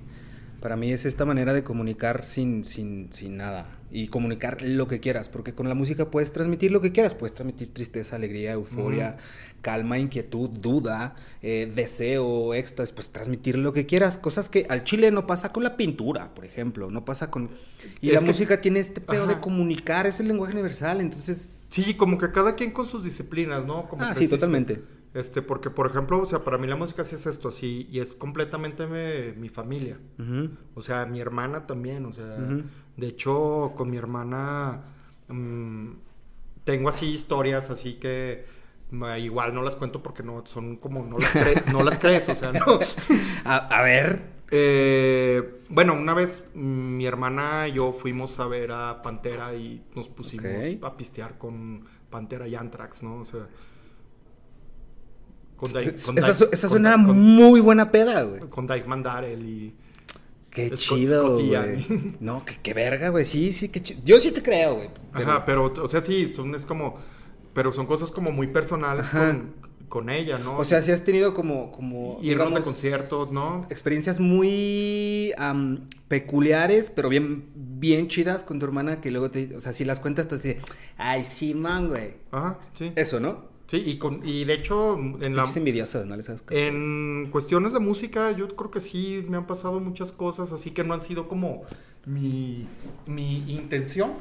Para mí es esta manera de comunicar sin, sin, sin nada. Y comunicar lo que quieras, porque con la música puedes transmitir lo que quieras. Puedes transmitir tristeza, alegría, euforia, calma, inquietud, duda, eh, deseo, éxtasis. Pues transmitir lo que quieras. Cosas que al chile no pasa con la pintura, por ejemplo. No pasa con... Y Es la que- música tiene este pedo de comunicar, es el lenguaje universal. Entonces... Sí, como que cada quien con sus disciplinas, ¿no? Como Ah, sí, existe- totalmente. Este, porque, por ejemplo, o sea, para mí la música sí es esto, así, y es completamente me- mi familia. O sea, mi hermana también, o sea. De hecho, con mi hermana, mm, tengo así historias, así que igual no las cuento porque no son como, no las, cre- no las crees, o sea, no. A, a ver. Eh, bueno, una vez mm, mi hermana y yo fuimos a ver a Pantera y nos pusimos a pistear con Pantera y Anthrax, ¿no? O sea. Con Dai- con Esa, Dai- esa con Dai- muy buena peda, güey. con Dike Mandarel y. Qué Scott- chido, güey. No, qué, qué verga, güey. Sí, sí, qué chido. Yo sí te creo, güey. pero- Ajá, pero, o sea, sí, son, es como. Pero son cosas como muy personales con, con ella, ¿no? O sea, sí has tenido como, como de digamos, conciertos, ¿no? experiencias muy am, peculiares, pero bien, bien chidas con tu hermana que luego te, o sea, si las cuentas, tú de, ay, sí, man, güey. Ajá, sí. Eso, ¿no? Sí, y, con, y de hecho, en la. Es envidioso, no les hagas caso. En cuestiones de música, yo creo que sí me han pasado muchas cosas, así que no han sido como mi, mi intención,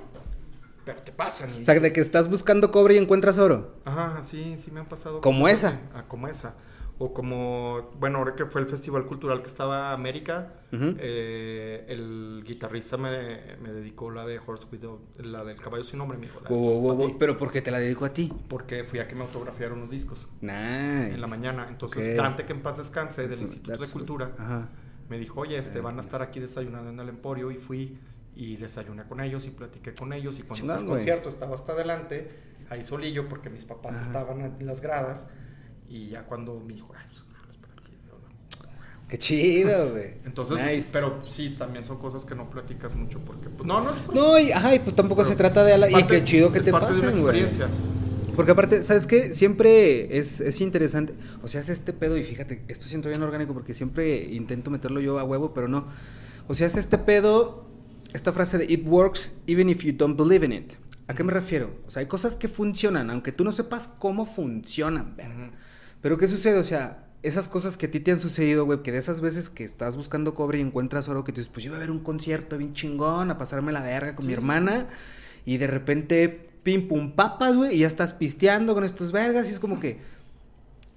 pero te pasan. o sea, de que estás buscando cobre y encuentras oro. Ajá, sí, sí me han pasado. Como cosas esa. Ah, como esa. O como, bueno, ahora que fue el festival cultural que estaba América, Ujú. eh, el guitarrista me, me dedicó la de Horse Widow, la del caballo sin nombre, mijo. la Wow, wow, wow, pa' wow, ti, Pero ¿por qué te la dedico a ti? Porque fui a que me autografiaran unos discos Nice. en la mañana. Entonces, Ok. Dante, que en paz descanse, del That's- Instituto de Cultura, me dijo, oye, este, van a estar aquí desayunando en el Emporio y fui y desayuné con ellos y platiqué con ellos y cuando Chingón, fue al concierto estaba hasta adelante, ahí solillo porque mis papás estaban en las gradas y ya cuando me dijo, ay, pues, rolas para ti", Qué chido, güey. Entonces, pues, pero sí, también son cosas que no platicas mucho porque, pues, no, no es por- No, y, ajá, y pues tampoco pero se trata de... ala- es y parte- qué chido que es te parte de una pasen, güey. Porque aparte, ¿sabes qué? Siempre es, es interesante. O sea, es este pedo, y fíjate, esto siento bien orgánico porque siempre intento meterlo yo a huevo, pero no. O sea, es este pedo, esta frase de it works even if you don't believe in it. ¿A qué me refiero? O sea, hay cosas que funcionan, aunque tú no sepas cómo funcionan, verga. Pero ¿qué sucede? O sea, esas cosas que a ti te han sucedido, güey, que de esas veces que estás buscando cobre y encuentras oro, que tú dices, pues yo iba a ver un concierto bien chingón, a pasarme la verga con mi hermana, y de repente, pim pum papas, güey, y ya estás pisteando con estos vergas, y es como que,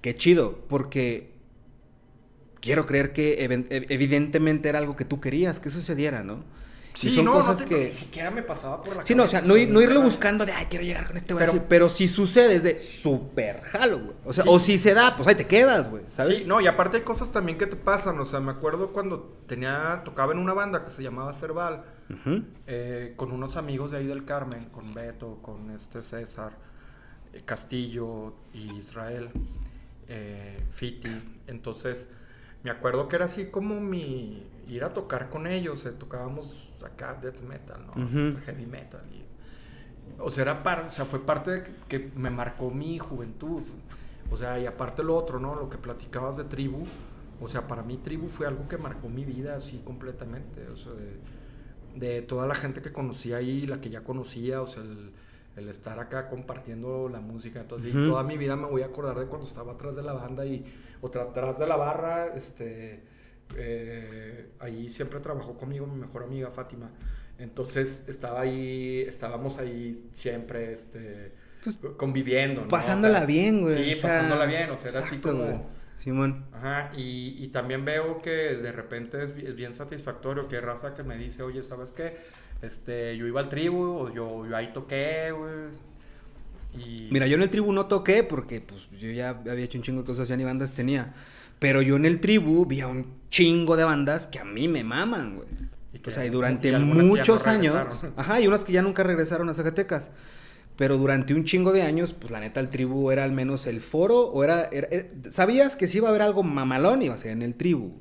qué chido, porque quiero creer que ev- evidentemente era algo que tú querías que sucediera, ¿no? Sí, son no, cosas no te- que... ni siquiera me pasaba por la Sí, no, o sea, no, no irlo buscando de, ay, quiero llegar con este güey. Pero- si sucede es de súper jalo, güey. O sea, Sí. o si se da, pues ahí te quedas, güey, ¿sabes? Sí, no, y aparte hay cosas también que te pasan. O sea, me acuerdo cuando tenía, tocaba en una banda que se llamaba Cerval, eh, con unos amigos de ahí del Carmen, con Beto, con este César, eh, Castillo y Israel, eh, Fiti. Entonces, me acuerdo que era así como mi ir a tocar con ellos. eh, tocábamos acá death metal, ¿no? Ujú. Heavy metal. y- o sea, era par- o sea, fue parte de que, me marcó mi juventud. O sea, y aparte lo otro, ¿no? Lo que platicabas de tribu. O sea, para mí tribu fue algo que marcó mi vida así completamente. O sea, de, de toda la gente que conocía ahí, la que ya conocía, o sea, el, el estar acá compartiendo la música. Entonces, y Ujú. toda mi vida me voy a acordar de cuando estaba atrás de la banda y, o atrás de la barra, este, eh, ahí siempre trabajó conmigo mi mejor amiga Fátima. Entonces, estaba ahí, estábamos ahí siempre, este, Pues, conviviendo. ¿no? Pasándola O sea, bien, güey. Sí, o sea, pasándola bien, o sea, era así como... güey. Simón. Ajá, y, y también veo que de repente es, bi- es bien satisfactorio que hay raza que me dice, oye, ¿sabes qué? Este, yo iba al tribu, o yo, yo ahí toqué, güey. Y... Mira, yo en el tribu no toqué porque pues yo ya había hecho un chingo de cosas, ya ni bandas tenía. Pero yo en el tribu vi a un chingo de bandas que a mí me maman, güey. Y O sea, y durante y no muchos años. Ajá, y unas que ya nunca regresaron a Zacatecas. Pero durante un chingo de años, pues la neta, el tribu era al menos el foro, o era, era- era- sabías que si iba a haber algo mamalón, iba a ser en el tribu.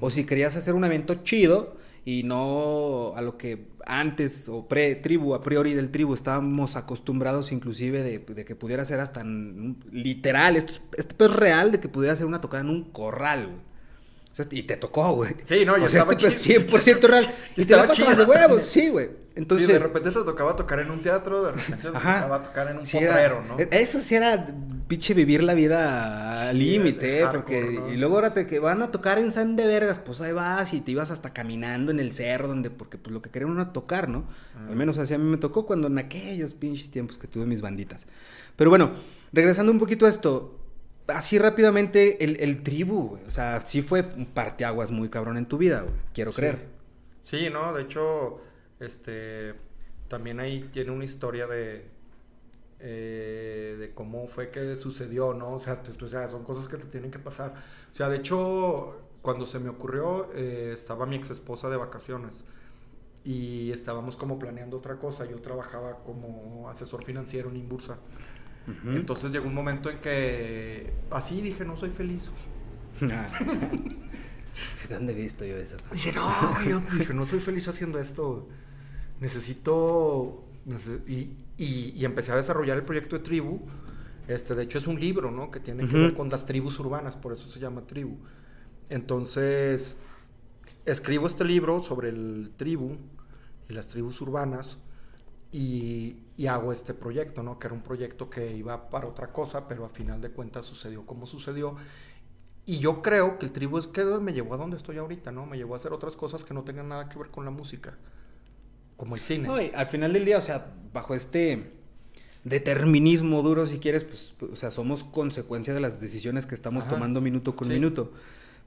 O si querías hacer un evento chido y no a lo que antes o pre-tribu, a priori del tribu, estábamos acostumbrados inclusive de, de que pudiera ser hasta literal, esto es, esto es real, de que pudiera ser una tocada en un corral, güey. O sea, y te tocó, güey. Sí, no, y O sea, estaba este es chido. 100% real. Y te la pasabas de huevos, también. sí, güey. Entonces, sí, de repente te tocaba tocar en un teatro, de repente te tocaba tocar en un Sí, era- ¿no? e- Eso sí era pinche vivir la vida al Sí, límite, de eh, hardcore, porque ¿no? y luego ahora te que van a tocar en San de Vergas, pues ahí vas y te ibas hasta caminando en el cerro donde porque pues lo que querían uno tocar, ¿no? Al menos así a mí me tocó cuando en aquellos pinches tiempos que tuve mis banditas. Pero bueno, regresando un poquito a esto, así rápidamente el, el tribu, güey, o sea, sí fue un parteaguas muy cabrón en tu vida, güey, quiero Sí. creer. Sí, no, de hecho, este, también ahí tiene una historia de, eh, de cómo fue que sucedió, ¿no? O sea, o sea, son cosas que te tienen que pasar. O sea, de hecho, cuando se me ocurrió, eh, estaba mi ex esposa de vacaciones y estábamos como planeando otra cosa. Yo trabajaba como asesor financiero en Inbursa. Entonces llegó un momento en que así dije, no soy feliz. ¿Sí, ¿Dónde he visto yo eso? Dice, no, yo dije, no soy feliz haciendo esto. Necesito... y, y, empecé a desarrollar el proyecto de tribu. Este, de hecho, es un libro, ¿no? Que tiene que ver con las tribus urbanas, por eso se llama tribu. Entonces, escribo este libro sobre el tribu y las tribus urbanas y, hago este proyecto, ¿no? Que era un proyecto que iba para otra cosa, pero a final de cuentas sucedió como sucedió. Y yo creo que el tribu es que me llevó a donde estoy ahorita, ¿no? Me llevó a hacer otras cosas que no tengan nada que ver con la música, como el cine. No, al final del día, o sea, bajo este determinismo duro, si quieres, pues, o sea, somos consecuencia de las decisiones que estamos tomando minuto con minuto.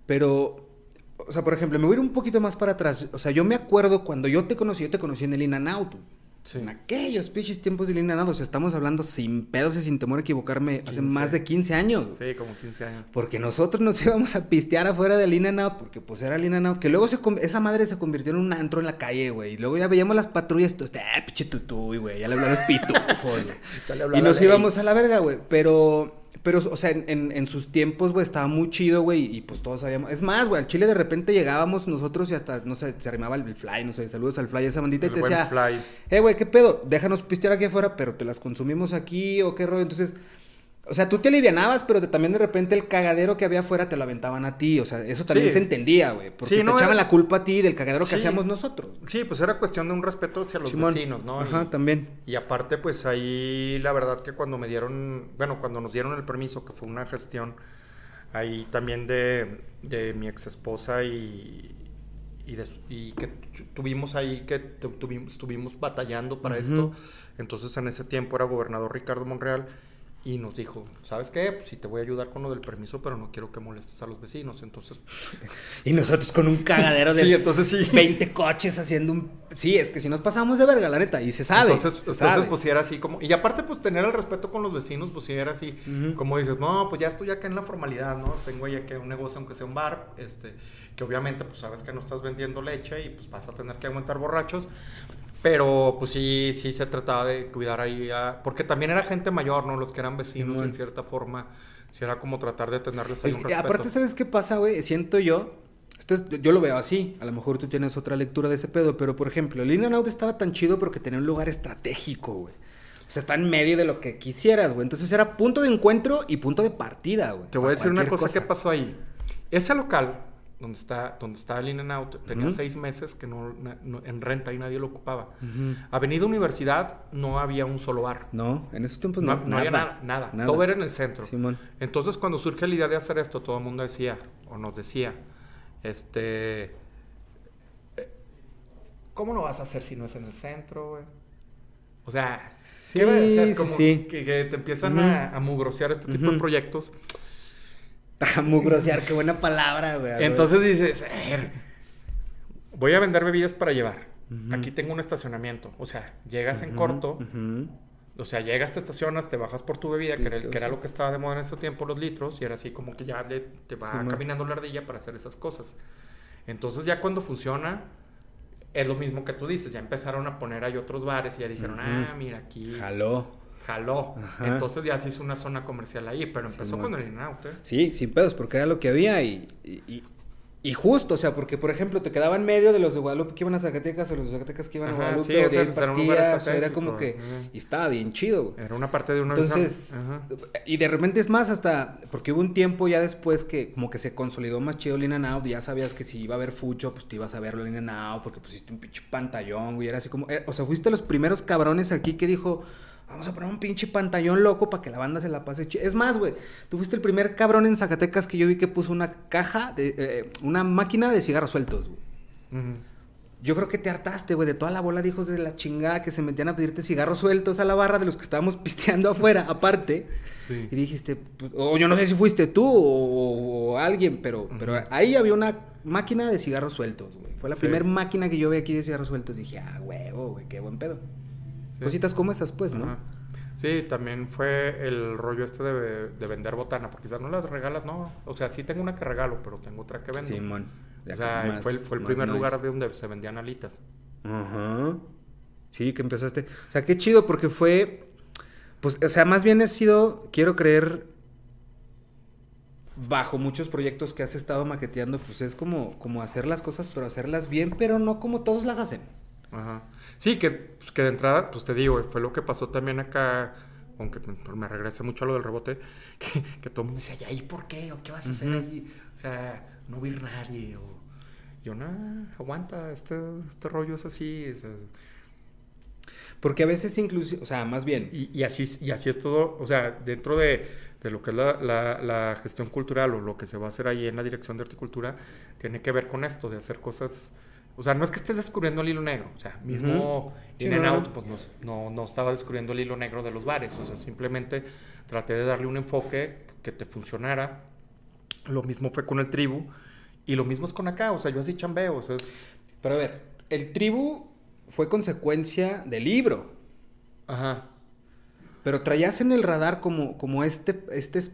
Pero, o sea, por ejemplo, me voy a ir un poquito más para atrás. O sea, yo me acuerdo cuando yo te conocí, yo te conocí en el In En aquellos pinches tiempos de línea o sea, estamos hablando sin pedos y sin temor a equivocarme hace más de 15 años. Sí, como 15 años. Porque nosotros nos íbamos a pistear afuera de línea Out, porque pues era línea Out, que luego se, esa madre se convirtió en un antro en la calle, güey. Y luego ya veíamos las patrullas, tú, ah, pinche tutú, güey, ya le hablamos pitufos, y nos íbamos a la verga, güey. Pero pero, o sea, en, en, sus tiempos, güey, estaba muy chido, güey, y pues todos sabíamos. Es más, güey, al Chile de repente llegábamos nosotros y hasta, no sé, se arrimaba el Fly, no sé, saludos al Fly, esa bandita, y te decía, fly. eh, güey, ¿qué pedo? Déjanos pistear aquí afuera, pero te las consumimos aquí, o qué rollo. Entonces, o sea, tú te alivianabas, pero también de repente el cagadero que había afuera te lo aventaban a ti. O sea, eso también se entendía, güey. Porque te echaban la culpa a ti del cagadero que hacíamos nosotros. Sí, pues era cuestión de un respeto hacia los vecinos, ¿no? Ajá, también. Y aparte, pues ahí la verdad que cuando me dieron, bueno, cuando nos dieron el permiso, que fue una gestión ahí también de, de mi ex esposa y, y, que tuvimos ahí, que tuvimos, estuvimos batallando para esto. Entonces en ese tiempo era gobernador Ricardo Monreal y nos dijo, ¿sabes qué? Pues sí te voy a ayudar con lo del permiso, pero no quiero que molestes a los vecinos. Entonces... y nosotros con un cagadero de sí, entonces sí. 20 coches haciendo un... Sí, es que si nos pasamos de verga, la neta, y se sabe. Entonces, entonces pues sí era así como... Y aparte, pues tener el respeto con los vecinos, pues sí era así. Como dices, no, pues ya estoy acá en la formalidad, ¿no? Tengo ahí que un negocio, aunque sea un bar, este... Que obviamente, pues sabes que no estás vendiendo leche y pues vas a tener que aguantar borrachos. Pero pues sí, sí se trataba de cuidar ahí, porque también era gente mayor, ¿no? Los que eran vecinos en cierta forma, sí era como tratar de tenerles ahí un respeto. Aparte, ¿sabes qué pasa, güey? Siento yo, esto yo lo veo así, a lo mejor tú tienes otra lectura de ese pedo, pero por ejemplo, el In Out estaba tan chido porque tenía un lugar estratégico, güey. O sea, está en medio de lo que quisieras, güey. Entonces era punto de encuentro y punto de partida, güey. Te voy a decir una cosa, cosa que pasó ahí. Ese local donde está, donde está el In and Out, tenía seis meses que no, en renta y nadie lo ocupaba. Avenida Universidad no había un solo bar. No, en esos tiempos no. No, había nada, nada, Todo era en el centro. Entonces, cuando surge la idea de hacer esto, todo el mundo decía, o nos decía, este. Eh, ¿Cómo lo vas a hacer si no es en el centro, güey? O sea, ¿qué va a ser? Como que, te empiezan a, a, mugrosear este tipo de proyectos. Mugrosear, qué buena palabra, güey. Entonces dices, voy a vender bebidas para llevar. Aquí tengo un estacionamiento. O sea, llegas en corto. O sea, llegas, te estacionas, te bajas por tu bebida, que era, lo que estaba de moda en ese tiempo, los litros, y era así como que ya te va caminando la ardilla para hacer esas cosas. Entonces ya cuando funciona, es lo mismo que tú dices, ya empezaron a poner ahí otros bares y ya dijeron, ah, mira aquí. Jaló jaló. Entonces ya se hizo una zona comercial ahí, pero empezó con el in-out, ¿eh? Sí, sin pedos, porque era lo que había y, y justo, o sea, porque por ejemplo te quedaba en medio de los de Guadalupe que iban a Zacatecas o los de Zacatecas que iban a Guadalupe. Sí, o era, era como que. Y estaba bien chido. Era una parte de una Entonces, y de repente es más hasta. Porque hubo un tiempo ya después que como que se consolidó más chido Lina Now. Ya sabías que si iba a haber Fucho, pues te ibas a ver Lina Now porque pusiste un pinche pantallón, güey. Era así como. Eh, o sea, fuiste los primeros cabrones aquí que dijo. Vamos a poner un pinche pantallón loco para que la banda se la pase. Es más, güey, tú fuiste el primer cabrón en Zacatecas que yo vi que puso una caja, de, eh, una máquina de cigarros sueltos, güey. Yo creo que te hartaste, güey, de toda la bola de hijos de la chingada que se metían a pedirte cigarros sueltos a la barra de los que estábamos pisteando afuera, aparte. Sí. Y dijiste, pues, o yo no sé si fuiste tú o, alguien, pero, pero ahí había una máquina de cigarros sueltos, güey. Fue la primera máquina que yo vi aquí de cigarros sueltos. Dije, ah, huevo, güey, qué buen pedo. Cositas como esas, pues, ¿no? Ajá. Sí, también fue el rollo este de, de vender botana, porque quizás no las regalas, no. O sea, sí tengo una que regalo, pero tengo otra que vendo. Simón. o sea, Más- fue el, fue el primer noise. lugar de donde se vendían alitas. Ajá. Sí, que empezaste. O sea, qué chido porque fue. Pues, o sea, más bien ha sido, quiero creer, bajo muchos proyectos que has estado maqueteando, pues es como, como hacer las cosas, pero hacerlas bien, pero no como todos las hacen. Ajá. Sí, que, pues, que de entrada, pues te digo, fue lo que pasó también acá, aunque me- regrese mucho a lo del rebote, que, que todo el mundo decía, ¿y ahí por qué? ¿O qué vas a hacer Ujú. ahí? O sea, no ir nadie. O... Yo, no, aguanta, este, este rollo es así. es- es- Porque a veces incluso, o sea, más bien. Y, y así, y así es todo, o sea, dentro de, de lo que es la, la- la gestión cultural o lo que se va a hacer ahí en la dirección de horticultura, tiene que ver con esto, de hacer cosas, o sea, no es que estés descubriendo el hilo negro, o sea, mismo Sí, In no, and no. Out, pues no, no, no estaba descubriendo el hilo negro de los bares, o sea, simplemente traté de darle un enfoque que te funcionara, lo mismo fue con el tribu, y lo mismo es con acá, o sea, yo así chambeo, o sea, es... Pero a ver, el tribu fue consecuencia del libro. Ajá. Pero traías en el radar como, como este, este, es-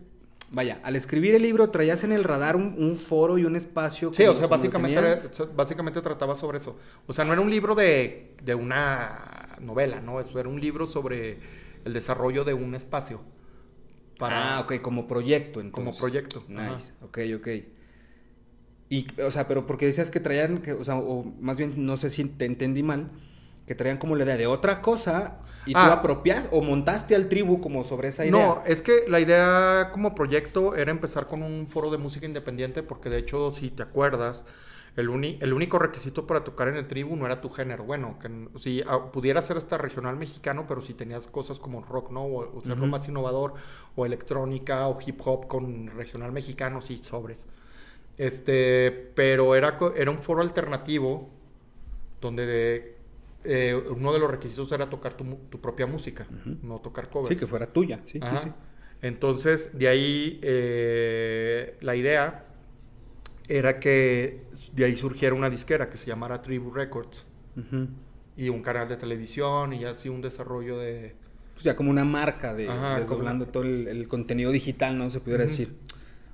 vaya, al escribir el libro traías en el radar un, un foro y un espacio. Sí, como- o sea, básicamente, básicamente trataba sobre eso. O sea, no era un libro de, de una novela, ¿no? Eso era un libro sobre el desarrollo de un espacio. Ah, ok, como proyecto entonces. Como proyecto, Nice, ok, ok. Y, o sea, pero porque decías que traían, que, o sea, o más bien, no sé si te entendí mal, que traían como la idea de otra cosa y tú Ah. apropias o montaste al tribu como sobre esa idea. No, es que la idea como proyecto era empezar con un foro de música independiente, porque de hecho, si te acuerdas, el, uni- el único requisito para tocar en el tribu no era tu género. Bueno, que si ah, pudiera ser hasta regional mexicano, pero si tenías cosas como rock, ¿no? O, o ser lo Ujú. más innovador, o electrónica, o hip hop con regional mexicano, sí, sobres. Este, pero era, era un foro alternativo donde de- eh, uno de los requisitos era tocar tu, tu propia música, no tocar covers. Sí, que fuera tuya, sí, sí, Ajá. sí. Entonces, de ahí eh, la idea era que de ahí surgiera una disquera que se llamara Tribu Records y un canal de televisión y así un desarrollo de... O sea, como una marca de Ajá, desdoblando todo el, el contenido digital, ¿no? Se pudiera decir.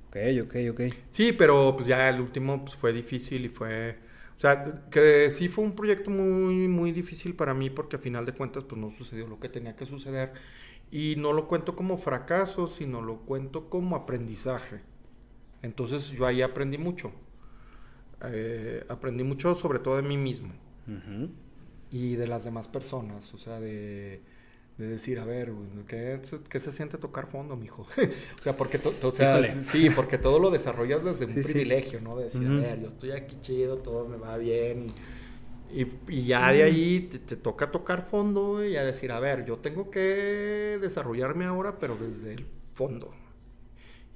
Ok, ok, ok. Sí, pero pues ya el último pues, fue difícil y fue... O sea, que sí fue un proyecto muy, muy difícil para mí porque a final de cuentas pues no sucedió lo que tenía que suceder. Y no lo cuento como fracaso, sino lo cuento como aprendizaje. Entonces yo ahí aprendí mucho. Eh, aprendí mucho sobre todo de mí mismo y de las demás personas. O sea, de, de decir, a ver, ¿qué, se- qué se siente tocar fondo, mijo? o sea, porque to- to- o sea, sí, porque todo lo desarrollas desde un Sí, privilegio, ¿no? De decir, a ver, yo estoy aquí chido, todo me va bien. Y, y, y ya de ahí te, te toca tocar fondo y a decir, a ver, yo tengo que desarrollarme ahora, pero desde el fondo.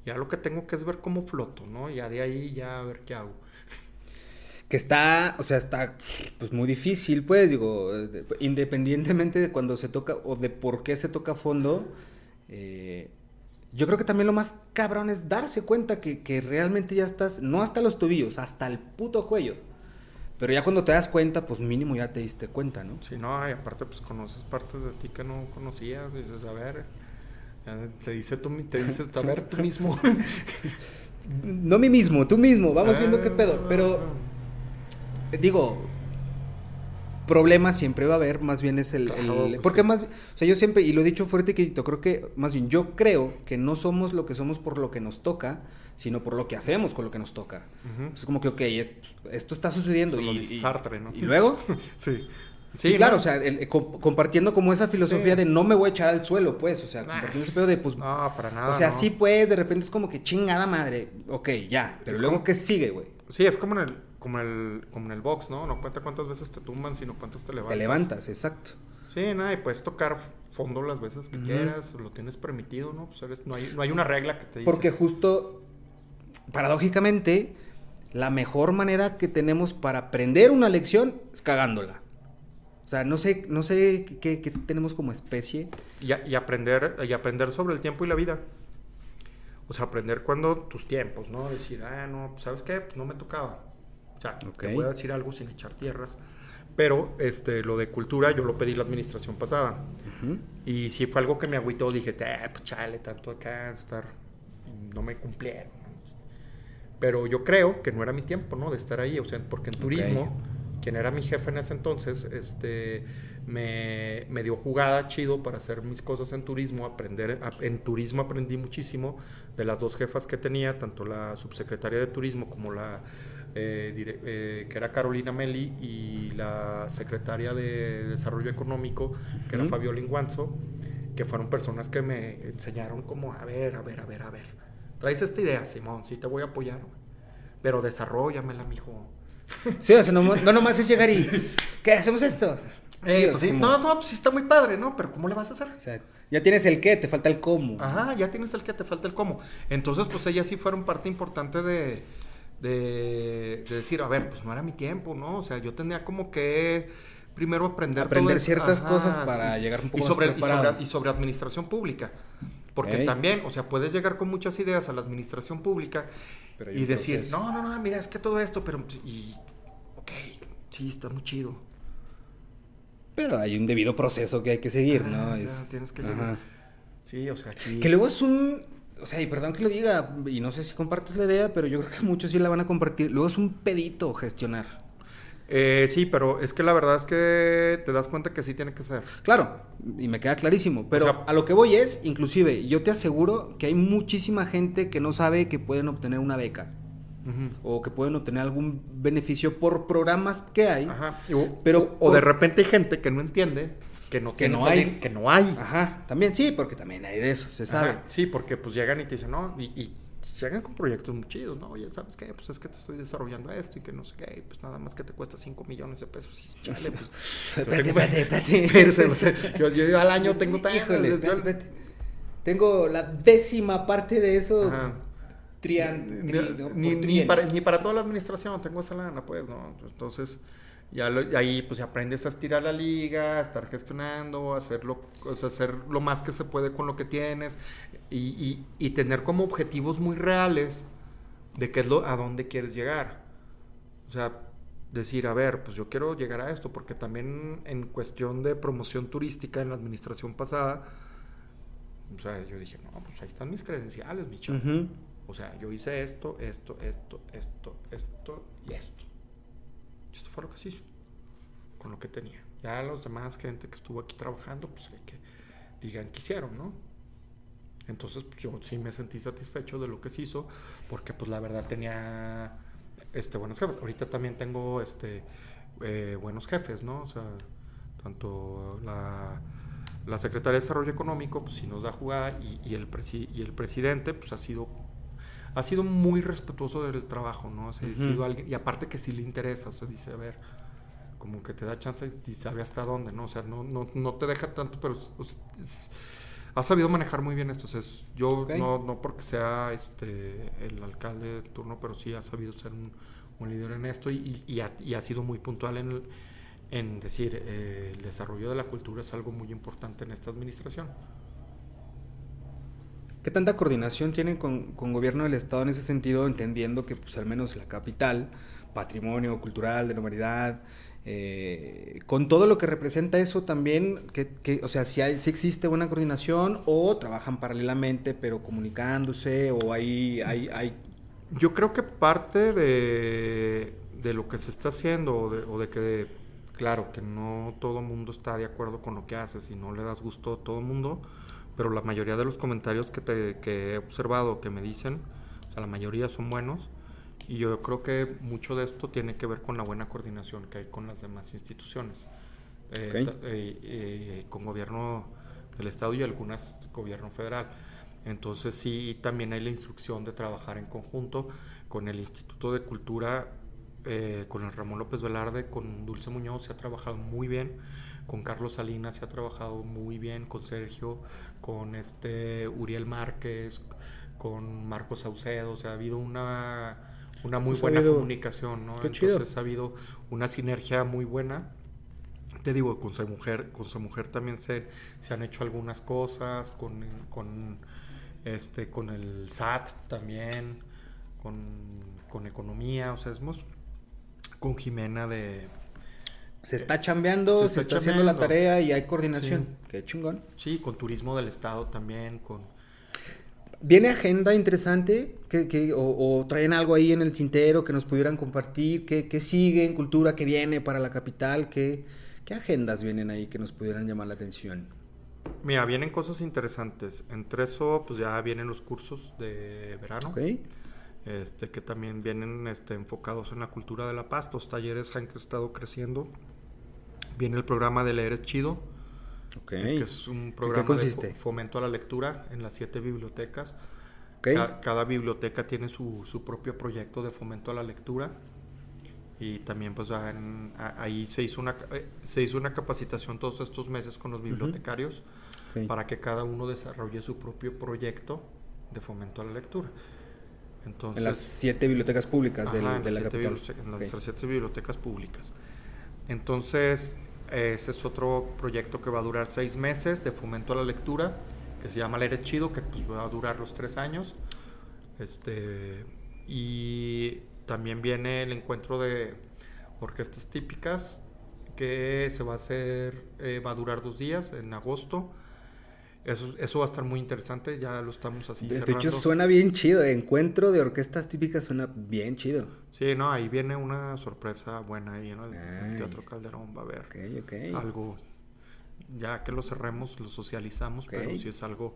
Ya lo que tengo que es ver cómo floto, ¿no? Ya de ahí ya a ver qué hago. Que está, o sea, está pues muy difícil, pues, digo, de- independientemente de cuando se toca o de por qué se toca a fondo, eh, yo creo que también lo más cabrón es darse cuenta que, que realmente ya estás, no hasta los tobillos, hasta el puto cuello. Pero ya cuando te das cuenta, pues mínimo ya te diste cuenta, ¿no? Sí, no, y aparte pues conoces partes de ti que no conocías, dices, a ver, te dice tú, te dices, a ver tú mismo. No mí mismo, tú mismo, vamos viendo Ah, qué pedo. Pero, digo, problemas siempre va a haber, más bien es el... Claro, pues, porque sí. más, o sea, yo siempre, y lo he dicho fuerte y creo que, más bien, yo creo que no somos lo que somos por lo que nos toca, sino por lo que hacemos con lo que nos toca. Es como que, ok, es- esto está sucediendo. Y, dice y- Sartre, ¿no? y luego, Sí. sí, claro, ¿no? o sea, el- co- compartiendo como esa filosofía Sí. de no me voy a echar al suelo, pues, o sea, Nah. compartiendo ese pedo de, pues, No, para nada. o sea, no. sí, pues, de repente es como que chingada madre, ok, ya, pero Es luego, como- ¿qué sigue, güey? Sí, es como en el, como el, como en el box, ¿no? No cuenta cuántas veces te tumban, sino cuántas te levantas. Te levantas, exacto. Sí, nada, y puedes tocar fondo las veces que quieras, lo tienes permitido, ¿no? Pues eres, no, hay, no hay una regla que te dice. Porque justo, paradójicamente, la mejor manera que tenemos para aprender una lección es cagándola. O sea, no sé, no sé qué, qué tenemos como especie. Y, a- y aprender, y aprender sobre el tiempo y la vida. O sea, aprender cuando tus tiempos, ¿no? Decir, ah, no, pues, ¿sabes qué? Pues no me tocaba. O sea, Ok. te voy a decir algo sin echar tierras. Pero este, lo de cultura yo lo pedí la administración pasada. Y si fue algo que me agüitó, dije, eh, pues chale, tanto acá, estar. No me cumplieron. Pero yo creo que no era mi tiempo, ¿no? De estar ahí. O sea, porque en turismo, quien era mi jefe en ese entonces, este me, me, dio jugada chido para hacer mis cosas en turismo, aprender, en turismo aprendí muchísimo de las dos jefas que tenía, tanto la subsecretaria de turismo como la eh, eh, que era Carolina Meli y la secretaria de desarrollo económico, que era Fabio Linguanzo, que fueron personas que me enseñaron como, a ver, a ver, a ver, a ver, traes esta idea, Simón, sí te voy a apoyar, pero desarrollamela, mijo. Sí, o sea, no, no nomás es llegar y, ¿qué hacemos esto? Eh, pues no, no, pues sí está muy padre, ¿no? Pero ¿cómo le vas a hacer? O sea, ya tienes el qué, te falta el cómo. Ajá, ya tienes el qué, te falta el cómo. Entonces, pues ellas sí fueron parte importante de, de, decir, a ver, pues no era mi tiempo, ¿no? O sea, yo tenía como que primero aprender aprender ciertas cosas para llegar un poco y sobre, más y sobre, administración pública. Porque también, o sea, puedes llegar con muchas ideas a la administración pública y decir, no, no, no, mira, es que todo esto, pero, y, ok, sí, está muy chido pero hay un debido proceso que hay que seguir, ¿no? Ah, tienes que Sí, o sea, aquí... Que luego es un... O sea, y perdón que lo diga, y no sé si compartes la idea, pero yo creo que muchos sí la van a compartir. Luego es un pedito gestionar. Eh, sí, pero es que la verdad es que te das cuenta que sí tiene que ser. Claro, y me queda clarísimo. Pero a lo que voy es, inclusive, yo te aseguro que hay muchísima gente que no sabe que pueden obtener una beca o que pueden obtener algún beneficio por programas que hay. Ajá. pero, o, de repente hay gente que no entiende que no, que no hay. Que no hay. Ajá, también sí, porque también hay de eso, se sabe. sí, porque pues llegan y te dicen, no, y, y llegan con proyectos muy chidos, ¿no? Oye, ¿sabes qué? Pues es que te estoy desarrollando esto y que no sé qué, pues nada más que te cuesta 5 millones de pesos. Y chale, pues. espérate, espérate, yo, yo, al año tengo tan. Tengo la décima parte de eso. Ajá trian, ni, ni, para, ni, para, toda la administración tengo esa lana, pues, ¿no? Entonces, ya ahí pues aprendes a estirar la liga, a estar gestionando, a hacerlo, o sea, hacer lo más que se puede con lo que tienes y, y, tener como objetivos muy reales de qué es lo, a dónde quieres llegar. O sea, decir, a ver, pues yo quiero llegar a esto, porque también en cuestión de promoción turística en la administración pasada, o sea, yo dije, no, pues ahí están mis credenciales, mi chavo. O sea, yo hice esto, esto, esto, esto, esto y esto. Esto fue lo que se hizo con lo que tenía. Ya los demás gente que estuvo aquí trabajando, pues que digan que hicieron, ¿no? Entonces pues, yo sí me sentí satisfecho de lo que se hizo, porque pues la verdad tenía este, buenos jefes. Ahorita también tengo este, eh, buenos jefes, ¿no? O sea, tanto la, la Secretaría de Desarrollo Económico, pues sí nos da jugada, y, y el, y el presidente, pues ha sido ha sido muy respetuoso del trabajo, ¿no? O sea, sido alguien, y aparte que sí le interesa, o sea, dice, a ver, como que te da chance y sabe hasta dónde, ¿no? O sea, no, no, no te deja tanto, pero ha sabido manejar muy bien esto. O sea, yo no, no porque sea este el alcalde de turno, pero sí ha sabido ser un, líder en esto y, y, ha, sido muy puntual en, en decir, eh, el desarrollo de la cultura es algo muy importante en esta administración. ¿Qué tanta coordinación tienen con, con gobierno del Estado en ese sentido, entendiendo que pues al menos la capital, patrimonio cultural de la humanidad, eh, con todo lo que representa eso también, que, o sea, si, hay, si existe buena coordinación o trabajan paralelamente pero comunicándose o hay... hay, hay... Yo creo que parte de, de lo que se está haciendo o de, o de que, claro, que no todo el mundo está de acuerdo con lo que haces y no le das gusto a todo el mundo, pero la mayoría de los comentarios que, te, que he observado, que me dicen, o sea, la mayoría son buenos. Y yo creo que mucho de esto tiene que ver con la buena coordinación que hay con las demás instituciones, eh, eh, eh, con gobierno del Estado y algunas gobierno federal. Entonces sí, también hay la instrucción de trabajar en conjunto con el Instituto de Cultura, con el Ramón López Velarde, con Dulce Muñoz, se ha trabajado muy bien con Carlos Salinas se ha trabajado muy bien, con Sergio, con este Uriel Márquez, con Marcos Saucedo, o sea, ha habido una, una muy pues buena comunicación, ¿no? Entonces ha habido una sinergia muy buena. Te digo, con su mujer, con su mujer también se, se han hecho algunas cosas, con, con, este, con el SAT también, con, con economía, o sea, hemos con Jimena de Se está chambeando, se está, haciendo la tarea y hay coordinación. Qué chingón. Sí, con turismo del estado también, con... ¿Viene agenda interesante? que o, traen algo ahí en el tintero que nos pudieran compartir? ¿Qué, qué sigue en cultura? ¿Qué viene para la capital? ¿Qué, ¿Qué agendas vienen ahí que nos pudieran llamar la atención? Mira, vienen cosas interesantes. Entre eso, pues ya vienen los cursos de verano. Okay. Este, que también vienen este, enfocados en la cultura de la paz. Los talleres han estado creciendo. Viene el programa de Leer es Chido. Okay. que es un programa de fomento a la lectura en las siete bibliotecas. Okay. Cada, biblioteca tiene su, su, propio proyecto de fomento a la lectura. Y también pues ahí se hizo, una, eh, se hizo una capacitación todos estos meses con los bibliotecarios para que cada uno desarrolle su propio proyecto de fomento a la lectura. Entonces, en las siete bibliotecas públicas de, la capital. En las siete bibliotecas públicas. Entonces, ese es otro proyecto que va a durar seis meses de fomento a la lectura, que se llama Leer Chido, que pues va a durar los tres años. Este, y también viene el encuentro de orquestas típicas, que se va a hacer, eh, va a durar dos días en agosto. Eso, eso va a estar muy interesante, ya lo estamos así. De, hecho, suena bien chido. Encuentro de orquestas típicas suena bien chido. Sí, no, ahí viene una sorpresa buena ahí, ¿no? El Teatro Calderón va a haber algo. Ya que lo cerremos, lo socializamos, pero si es algo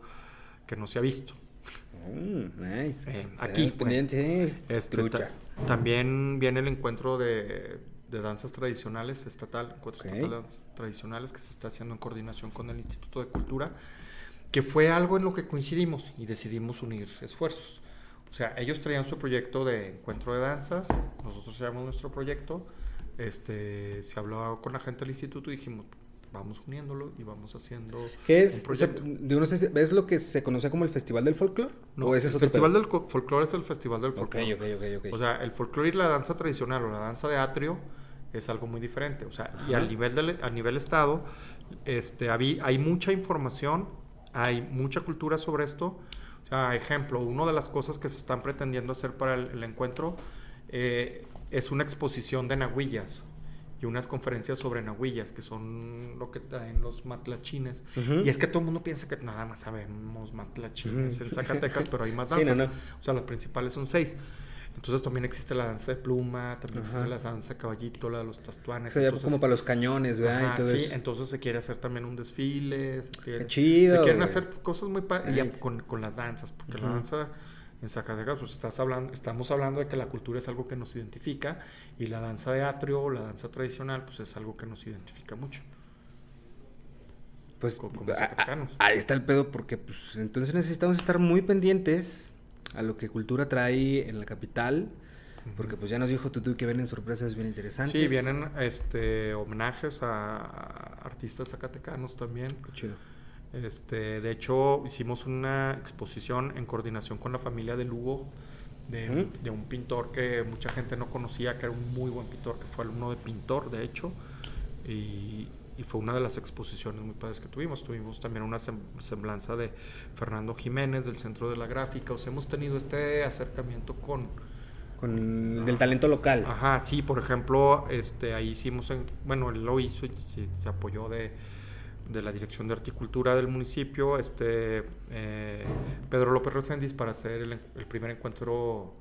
que no se ha visto. Mm, nice. Eh, aquí, pendiente. Este, también viene el encuentro de, de danzas tradicionales estatal, encuentros estatales tradicionales que se está haciendo en coordinación con el Instituto de Cultura que fue algo en lo que coincidimos y decidimos unir esfuerzos. O sea, ellos traían su proyecto de encuentro de danzas, nosotros llevamos nuestro proyecto, este, se hablaba con la gente del instituto y dijimos, vamos uniéndolo y vamos haciendo ¿Qué es? O sea, ¿Es lo que se conoce como el Festival del Folclore? No, es el Festival del Folclore es el Festival del Folclore. Okay, okay, okay, o sea, el folclore y la danza tradicional o la danza de atrio es algo muy diferente. O sea, y al nivel, del, a nivel estado, este, hay mucha información hay mucha cultura sobre esto. O sea, ejemplo, una de las cosas que se están pretendiendo hacer para el, encuentro eh, es una exposición de nahuillas y unas conferencias sobre nahuillas, que son lo que traen los matlachines. Y es que todo el mundo piensa que nada más sabemos matlachines en Zacatecas, pero hay más danzas. O sea, las principales son seis. Entonces también existe la danza de pluma, también existe la danza caballito, la de los tastuanes. O sea, como para los cañones, ¿verdad? sí, entonces se quiere hacer también un desfile. Qué chido. Se quieren hacer cosas muy con, con, las danzas, porque la danza en Zacatecas, pues estás hablando, estamos hablando de que la cultura es algo que nos identifica y la danza de atrio, la danza tradicional, pues es algo que nos identifica mucho. Pues ahí está el pedo porque pues entonces necesitamos estar muy pendientes a lo que Cultura trae en la capital. Porque pues ya nos dijo Tutu que vienen sorpresas bien interesantes. Sí, vienen este homenajes a, artistas zacatecanos también. Qué chido. Este, de hecho, hicimos una exposición en coordinación con la familia de Lugo, de, de, un pintor que mucha gente no conocía, que era un muy buen pintor, que fue alumno de pintor, de hecho. Y, y fue una de las exposiciones muy padres que tuvimos. Tuvimos también una semblanza de Fernando Jiménez del Centro de la Gráfica. O sea, hemos tenido este acercamiento con... Con el talento local. Ajá, sí, por ejemplo, este, ahí hicimos, bueno, él lo hizo y se, apoyó de, de, la Dirección de Horticultura del municipio, este, eh, Pedro López Reséndiz, para hacer el, primer encuentro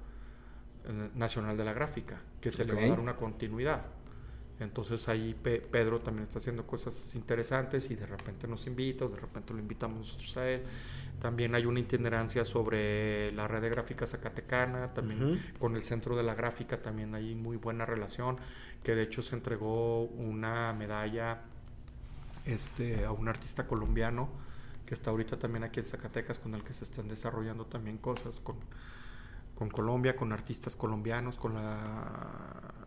eh, nacional de la gráfica, que se le va a dar una continuidad. Entonces ahí Pedro también está haciendo cosas interesantes y de repente nos invita o de repente lo invitamos nosotros a él. También hay una itinerancia sobre la red de gráfica zacatecana, también con el centro de la gráfica también hay muy buena relación, que de hecho se entregó una medalla este, a un artista colombiano que está ahorita también aquí en Zacatecas con el que se están desarrollando también cosas con, con Colombia, con artistas colombianos, con la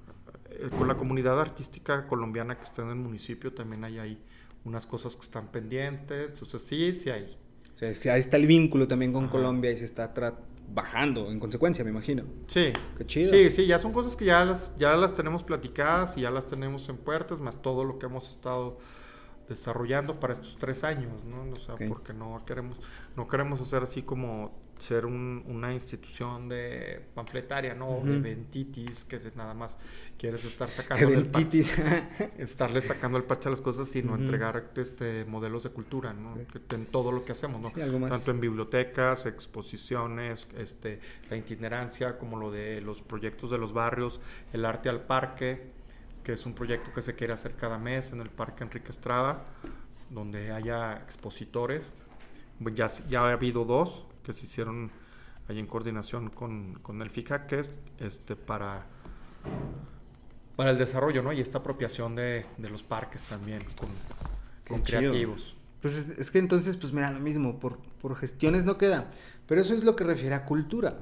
eh, con la comunidad artística colombiana que está en el municipio también hay ahí unas cosas que están pendientes, entonces sí, sí hay. O sea, ahí está el vínculo también con Colombia y se está bajando en consecuencia, me imagino. Sí. Qué chido. Sí, sí, ya son cosas que ya las, ya las tenemos platicadas y ya las tenemos en puertas, más todo lo que hemos estado desarrollando para estos tres años, ¿no? O sea, porque no queremos, no queremos hacer así como ser una institución de panfletaria, ¿no? De ventitis, que nada más quieres estar sacando el parche, estarle sacando el parche a las cosas, sino entregar este modelos de cultura, ¿no? En todo lo que hacemos, ¿no? Tanto en bibliotecas, exposiciones, este, la itinerancia, como lo de los proyectos de los barrios, el arte al parque, que es un proyecto que se quiere hacer cada mes en el Parque Enrique Estrada, donde haya expositores. Ya, ya ha habido dos, que se hicieron ahí en coordinación con, con el FICA, que es este, para, para el desarrollo, ¿no? Y esta apropiación de, de los parques también, con, con creativos. Pues es que entonces, pues mira, lo mismo, por, por gestiones no queda. Pero eso es lo que refiere a cultura.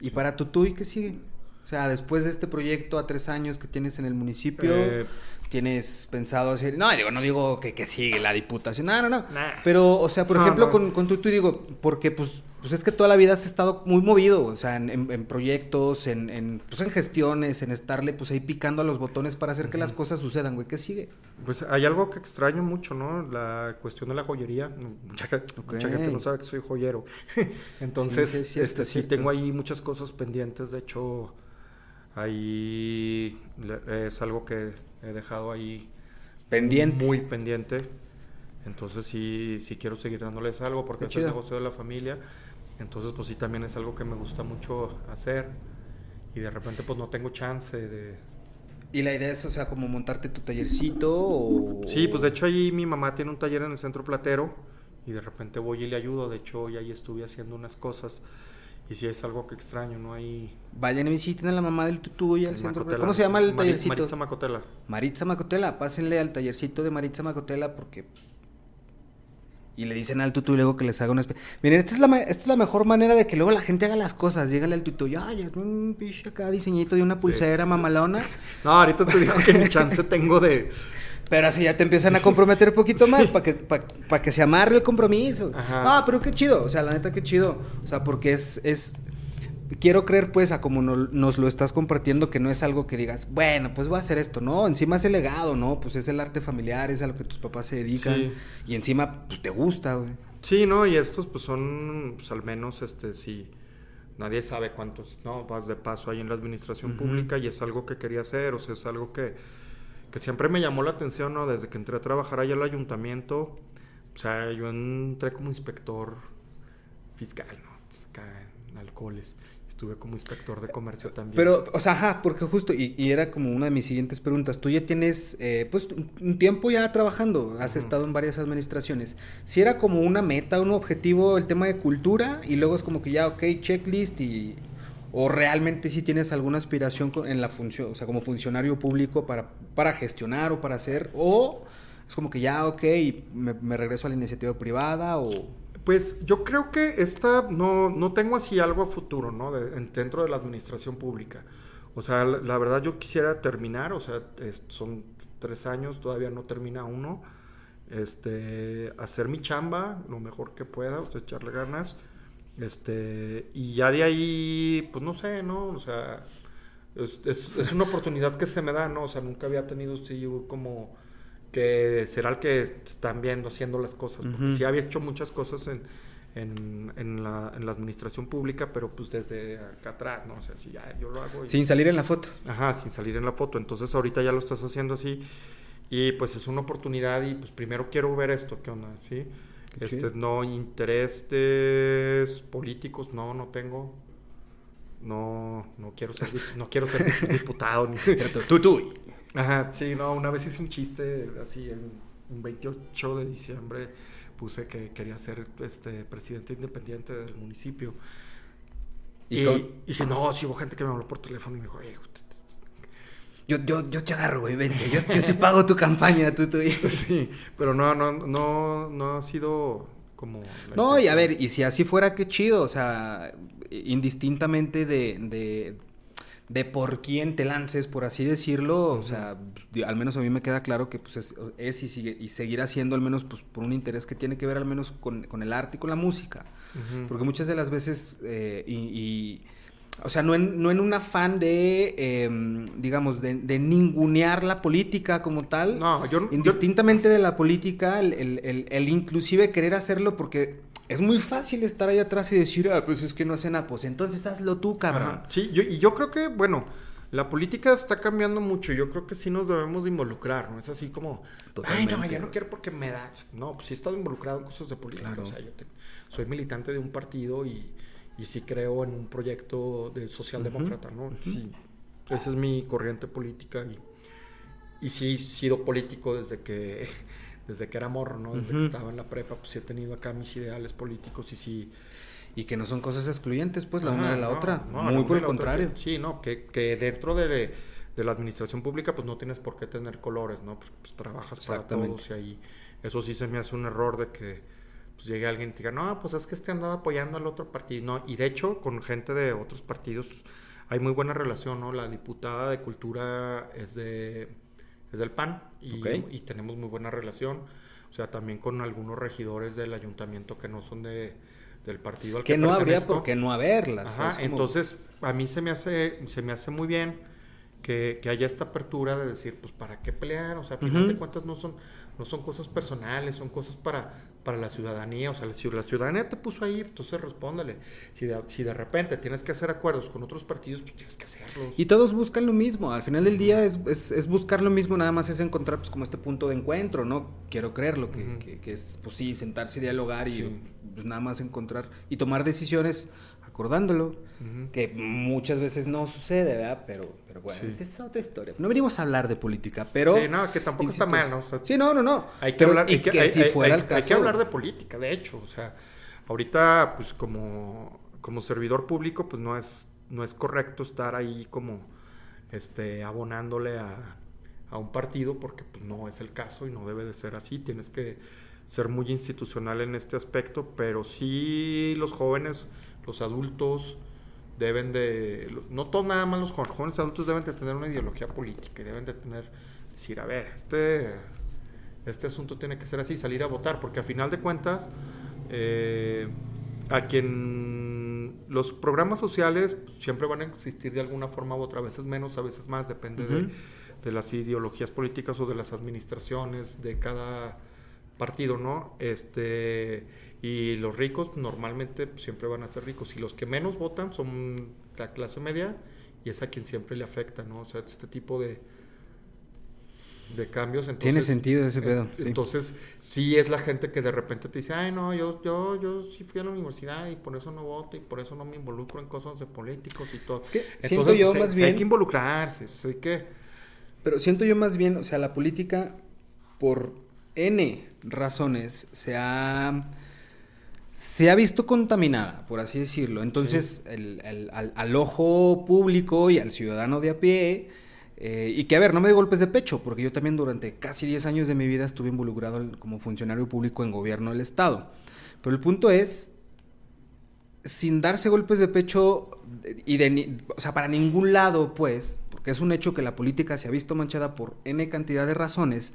Y para Tutuy, ¿qué sigue? O sea, después de este proyecto a tres años que tienes en el municipio, eh, tienes pensado hacer. No, digo, no digo que, que sigue la diputación. No, no, no. Pero, o sea, por ejemplo, con, con tú, digo, porque pues, pues es que toda la vida has estado muy movido. O sea, en, proyectos, en, en, pues en gestiones, en estarle pues ahí picando a los botones para hacer que las cosas sucedan, güey. ¿Qué sigue? Pues hay algo que extraño mucho, ¿no? La cuestión de la joyería. Mucha, gente no sabe que soy joyero. Entonces, sí, este, sí tengo ahí muchas cosas pendientes. De hecho Ahí es algo que he dejado ahí pendiente. Muy pendiente. Entonces sí, sí quiero seguir dándoles algo porque es el negocio de la familia. Entonces pues sí también es algo que me gusta mucho hacer. Y de repente pues no tengo chance de... ¿Y la idea es, o sea, como montarte tu tallercito o...? Sí, pues de hecho ahí mi mamá tiene un taller en el centro platero y de repente voy y le ayudo. De hecho, hoy ahí estuve haciendo unas cosas y si es algo que extraño, no hay... Vayan y visiten a la mamá del tutú y al centro. ¿Cómo se llama el tallercito? Maritza Macotela. Maritza Macotela, pásenle al tallercito de Maritza Macotela porque... Pues, y le dicen al tutú y luego que les haga una... Miren, esta es, la, esta es la mejor manera de que luego la gente haga las cosas. Llegale al tutú, ya, ya, un piche acá diseñito de una pulsera mamalona. No, ahorita te digo que ni chance tengo de... Pero así ya te empiezan a comprometer un poquito más para que, para, que se amarre el compromiso. Ah, pero qué chido. O sea, la neta, qué chido. O sea, porque es, es quiero creer, pues, a como nos lo estás compartiendo, que no es algo que digas, bueno, pues voy a hacer esto, ¿no? Encima es el legado, ¿no? Pues es el arte familiar, es a lo que tus papás se dedican. Y encima, pues te gusta, güey. Sí, ¿no? Y estos, pues son, pues al menos, este, sí. Nadie sabe cuántos, ¿no? Vas de paso ahí en la administración pública y es algo que quería hacer, o sea, es algo que que siempre me llamó la atención, ¿no? Desde que entré a trabajar allá al ayuntamiento, o sea, yo entré como inspector fiscal, ¿no? En alcoholes. Estuve como inspector de comercio también. Pero, o sea, ajá, porque justo, y, era como una de mis siguientes preguntas. Tú ya tienes, eh, pues, un tiempo ya trabajando, has estado en varias administraciones. Si era como una meta, un objetivo, el tema de cultura, y luego es como que ya, ok, checklist y o realmente si tienes alguna aspiración en la función, o sea, como funcionario público para, para gestionar o para hacer, o es como que ya, ok, me, regreso a la iniciativa privada o... Pues yo creo que esta, no, no tengo así algo a futuro, ¿no? dentro de la administración pública. O sea, la, verdad yo quisiera terminar, o sea, son tres años, todavía no termina uno. Este, hacer mi chamba lo mejor que pueda, o sea, echarle ganas este, y ya de ahí, pues no sé, ¿no? O sea, es, es, una oportunidad que se me da, ¿no? O sea, nunca había tenido sí como que será el que están viendo haciendo las cosas, porque sí había hecho muchas cosas en, en, en, la, en la administración pública, pero pues desde acá atrás, ¿no? O sea, si ya yo lo hago. Sin salir en la foto. Ajá, sin salir en la foto. Entonces ahorita ya lo estás haciendo así y pues es una oportunidad y pues primero quiero ver esto, ¿qué onda? ¿Sí? Este, no, intereses políticos, no, no tengo. No, no quiero ser, no quiero ser diputado ni. tú, tú. Ajá, sí, no, una vez hice un chiste así, en un 28 de diciembre puse que quería ser este presidente independiente del municipio. Y, y, si no, si hubo gente que me habló por teléfono y me dijo, yo, yo, yo te agarro, güey, vente, yo, yo te pago tu campaña, tú, tú. Sí, pero no, no, no, no ha sido como... No, y a ver, y si así fuera, qué chido, o sea, indistintamente de, de, de por quién te lances, por así decirlo, o sea, al menos a mí me queda claro que pues es, es y, sigue, y seguirá siendo al menos pues por un interés que tiene que ver al menos con, con el arte y con la música, porque muchas de las veces, eh, y o sea, no en, no en un afán de, em, digamos, de, ningunear la política como tal. No, yo... Indistintamente de la política, el, el, el, inclusive querer hacerlo porque es muy fácil estar ahí atrás y decir, ah, pues es que no hacen nada, pues entonces hazlo tú, cabrón. Sí, yo, y yo creo que, bueno, la política está cambiando mucho. Yo creo que sí nos debemos de involucrar, ¿no? Es así como, Totalmente. ay, no, ya no quiero porque me da. No, pues sí he estado involucrado en cosas de política. O sea, yo soy militante de un partido y, y, sí creo en un proyecto de socialdemócrata, ¿no? sí, esa es mi corriente política y, y sí he sido político desde que desde que era morro, ¿no? Desde que estaba en la prepa, pues sí he tenido acá mis ideales políticos y sí... Y que no son cosas excluyentes, pues, la una de la otra. Muy por el contrario. sí, no, que, que dentro de, de, la administración pública, pues no tienes por qué tener colores, ¿no? Pues, pues trabajas para todos y ahí... Eso sí se me hace un error de que pues llegue alguien y te diga, no, pues es que este andaba apoyando al otro partido. No, y de hecho, con gente de otros partidos hay muy buena relación, ¿no? La diputada de Cultura es de es del PAN y, tenemos muy buena relación. O sea, también con algunos regidores del ayuntamiento que no son de, del partido al que, que no habría por qué no haberlas. Ajá, entonces a mí se me hace, se me hace muy bien que, haya esta apertura de decir, pues, ¿para qué pelear? O sea, a final de cuentas no son, no son cosas personales, son cosas para, para la ciudadanía. O sea, si la ciudadanía te puso ahí, entonces respóndale. Si de, si de repente tienes que hacer acuerdos con otros partidos, pues tienes que hacerlos. Y todos buscan lo mismo. Al final del día es, es, buscar lo mismo, nada más es encontrar pues como este punto de encuentro, ¿no? Quiero creerlo, que, que, es, pues sí, sentarse y dialogar y pues nada más encontrar y tomar decisiones acordándolo, que muchas veces no sucede, ¿verdad? Pero, pero bueno, esa es otra historia. No venimos a hablar de política, pero... Sí, no, que tampoco está mal, ¿no? sí, no, no, no. Hay que hablar, y que, si fuera el caso... Hay que hablar de política, de hecho, o sea, ahorita, pues como, como servidor público, pues no es, no es correcto estar ahí como, este, abonándole a, a un partido, porque pues no es el caso y no debe de ser así, tienes que ser muy institucional en este aspecto, pero sí los jóvenes los adultos deben de, no todos nada más los jóvenes adultos deben de tener una ideología política y deben de tener, decir, a ver, este, este asunto tiene que ser así, salir a votar, porque a final de cuentas, eh, a quien los programas sociales siempre van a existir de alguna forma u otra, a veces menos, a veces más, depende de, de las ideologías políticas o de las administraciones de cada partido, ¿no? Este, y los ricos normalmente siempre van a ser ricos. Y los que menos votan son la clase media y es a quien siempre le afecta, ¿no? O sea, este tipo de, de cambios. Tiene sentido ese pedo. Entonces, sí. es la gente que de repente te dice, ay, no, yo, yo, yo sí fui a la universidad y por eso no voto y por eso no me involucro en cosas de políticos y todo. que siento yo más bien... Hay que involucrarse, hay que... Pero siento yo más bien, o sea, la política por N razones se ha, se ha visto contaminada, por así decirlo. Entonces, al, ojo público y al ciudadano de a pie, eh, y que a ver, no me dé golpes de pecho, porque yo también durante casi 10 años de mi vida estuve involucrado como funcionario público en gobierno del Estado. Pero el punto es, sin darse golpes de pecho, y de, o sea, para ningún lado, pues, porque es un hecho que la política se ha visto manchada por N cantidad de razones,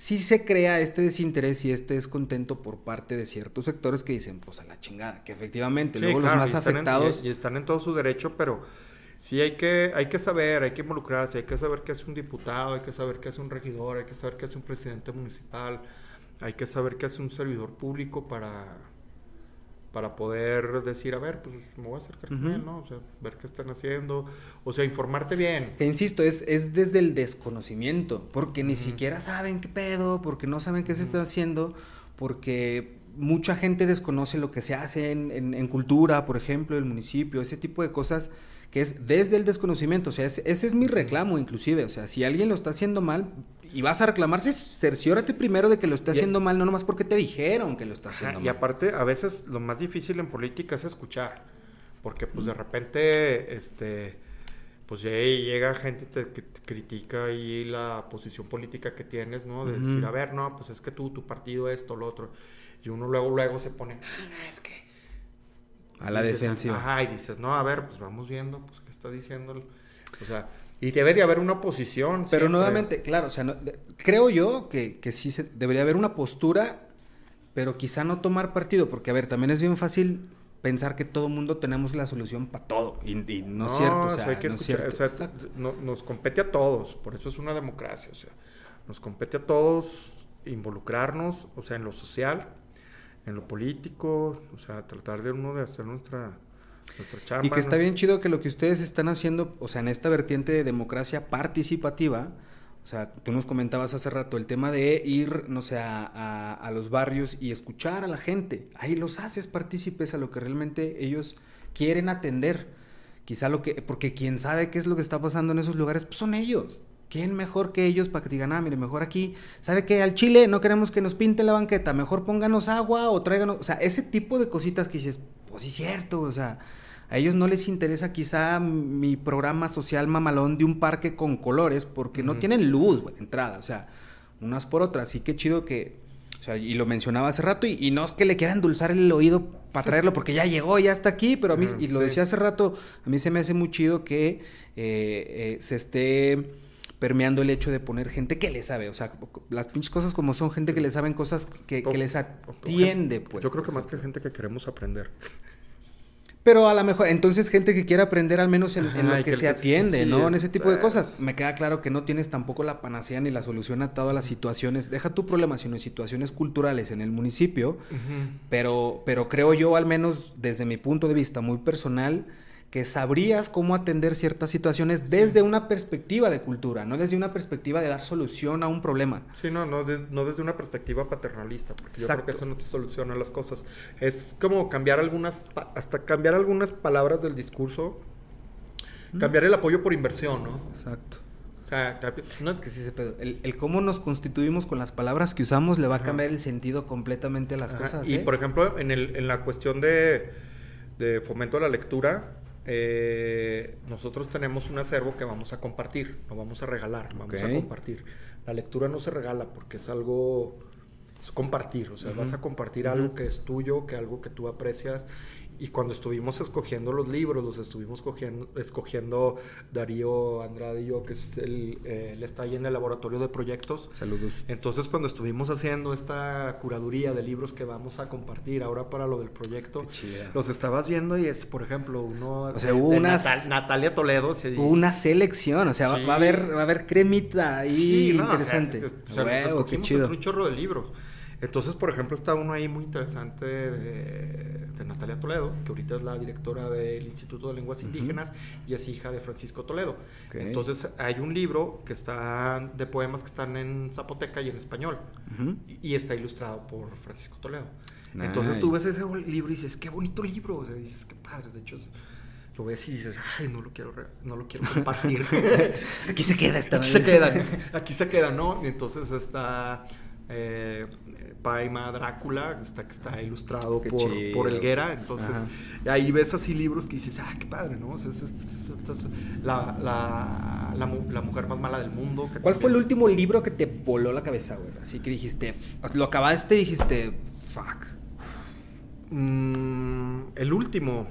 sí se crea este desinterés y este descontento por parte de ciertos sectores que dicen, pues a la chingada, que efectivamente luego los más afectados... y, están en todo su derecho, pero sí hay que, hay que saber, hay que involucrarse, hay que saber qué es un diputado, hay que saber qué es un regidor, hay que saber qué es un presidente municipal, hay que saber qué es un servidor público para para poder decir, a ver, pues me voy a acercar con él, ¿no? O sea, ver qué están haciendo, o sea, informarte bien. Te insisto, es, es desde el desconocimiento, porque ni siquiera saben qué pedo, porque no saben qué se está haciendo, porque mucha gente desconoce lo que se hace en, en, cultura, por ejemplo, el municipio, ese tipo de cosas que es desde el desconocimiento, o sea, ese es mi reclamo inclusive, o sea, si alguien lo está haciendo mal, y vas a reclamarse, cerciórate primero de que lo esté haciendo mal, no nomás porque te dijeron que lo está haciendo mal. Y aparte, a veces lo más difícil en política es escuchar, porque pues de repente, este, pues llega gente te, que te critica ahí la posición política que tienes, ¿no? De decir, a ver, no, pues es que tú, tu partido, esto, lo otro. Y uno luego, luego se pone, no, no, es que... A la defensiva. Ajá, y dices, no, a ver, pues vamos viendo, pues qué está diciendo. O sea, y debe de haber una posición. Pero nuevamente, claro, o sea, creo yo que, que sí se, debería haber una postura, pero quizá no tomar partido, porque a ver, también es bien fácil pensar que todo mundo tenemos la solución para todo, y, no, es cierto. O sea, hay que no escuchar, o sea, nos compete a todos, por eso es una democracia, o sea, nos compete a todos involucrarnos, o sea, en lo social, en lo político, o sea, tratar de uno de hacer nuestra chamba. Y que está bien chido que lo que ustedes están haciendo, o sea, en esta vertiente de democracia participativa, o sea, tú nos comentabas hace rato el tema de ir, no sé, a, a- a los barrios y escuchar a la gente. Ahí los haces partícipes a lo que realmente ellos quieren atender. Quizá lo que, porque quien sabe qué es lo que está pasando en esos lugares, pues son ellos. ¿Quién mejor que ellos para que digan, ah, mire, mejor aquí, ¿sabe qué? Al Chile no queremos que nos pinten la banqueta, mejor pónganos agua o tráiganos, o sea, ese tipo de cositas que dices, pues sí cierto, o sea, a ellos no les interesa quizá mi programa social mamalón de un parque con colores porque no tienen luz, güey, entrada, o sea, unas por otras. Así que chido que, o sea, y lo mencionaba hace rato, y, y no es que le quieran endulzar el oído para traerlo porque ya llegó, ya está aquí, pero a mí, y lo sí. decía hace rato, a mí se me hace muy chido que eh, eh, se esté permeando el hecho de poner gente que le sabe, o sea, las pinches cosas como son, gente que le saben cosas que, que les atiende, pues. Yo creo que más que gente que queremos aprender. Pero a lo mejor, entonces gente que quiera aprender al menos en, lo que se que- atiende, sí, ¿no? En ese tipo de pues. cosas. Me queda claro que no tienes tampoco la panacea ni la solución a todas las situaciones, deja tu problema, sino en situaciones culturales en el municipio, pero, pero creo yo, al menos desde mi punto de vista muy personal, que sabrías cómo atender ciertas situaciones desde una perspectiva de cultura, no desde una perspectiva de dar solución a un problema. Sí, no, no, de- no desde una perspectiva paternalista, porque yo creo Exacto. que eso no te soluciona las cosas. Es como cambiar algunas, hasta cambiar algunas palabras del discurso, cambiar el apoyo por inversión, ¿no? Exacto. O sea, no, Es que sí ese pedo. El, el cómo nos constituimos con las palabras que usamos le va a cambiar el sentido completamente a las Ajá, cosas. Y ¿eh? por ejemplo, en, el, en la cuestión de, de fomento a la lectura, eh, nosotros tenemos un acervo que vamos a compartir, no vamos a regalar, vamos a compartir. La lectura no se regala porque es algo, es compartir, o sea, vas a compartir algo que es tuyo, que algo que tú aprecias. Y cuando estuvimos escogiendo los libros, los estuvimos cogiendo, escogiendo Darío Andrade y yo, que es el, eh, él está ahí en el laboratorio de proyectos. Saludos. Entonces, cuando estuvimos haciendo esta curaduría de libros que vamos a compartir ahora para lo del proyecto, Qué los estabas viendo y es, por ejemplo, uno O sea, de- hubo de unas- Natal- Natalia Toledo. sí, Una selección, o sea, va- Sí. va, a haber, va a haber cremita ahí sí, no, interesante. o sea, nos Huevo, qué escogimos chido. entre un chorro de libros. Entonces, por ejemplo, está uno ahí muy interesante de, de Natalia Toledo, que ahorita es la directora del Instituto de Lenguas Indígenas y es hija de Francisco Toledo. Entonces, hay un libro que está de poemas que están en zapoteca y en español. Y, y está ilustrado por Francisco Toledo. Nice. Entonces tú ves ese libro y dices, qué bonito libro, o sea, dices, qué padre, de hecho es- lo ves y dices, ay, no lo quiero, no lo quiero compartir. Aquí se queda esta aquí se queda, aquí se queda, ¿no? Entonces está eh, Paima Drácula, está, que está ilustrado por, por Elguera, entonces Ajá. ahí ves así libros que dices, ah, qué padre, ¿no? O sea, es, es- es- es- la, la, la, mu- la mujer más mala del mundo. que ¿Cuál fue el último libro que te voló la cabeza, güey? Así que dijiste, lo acabaste y dijiste, fuck. Mm, el último.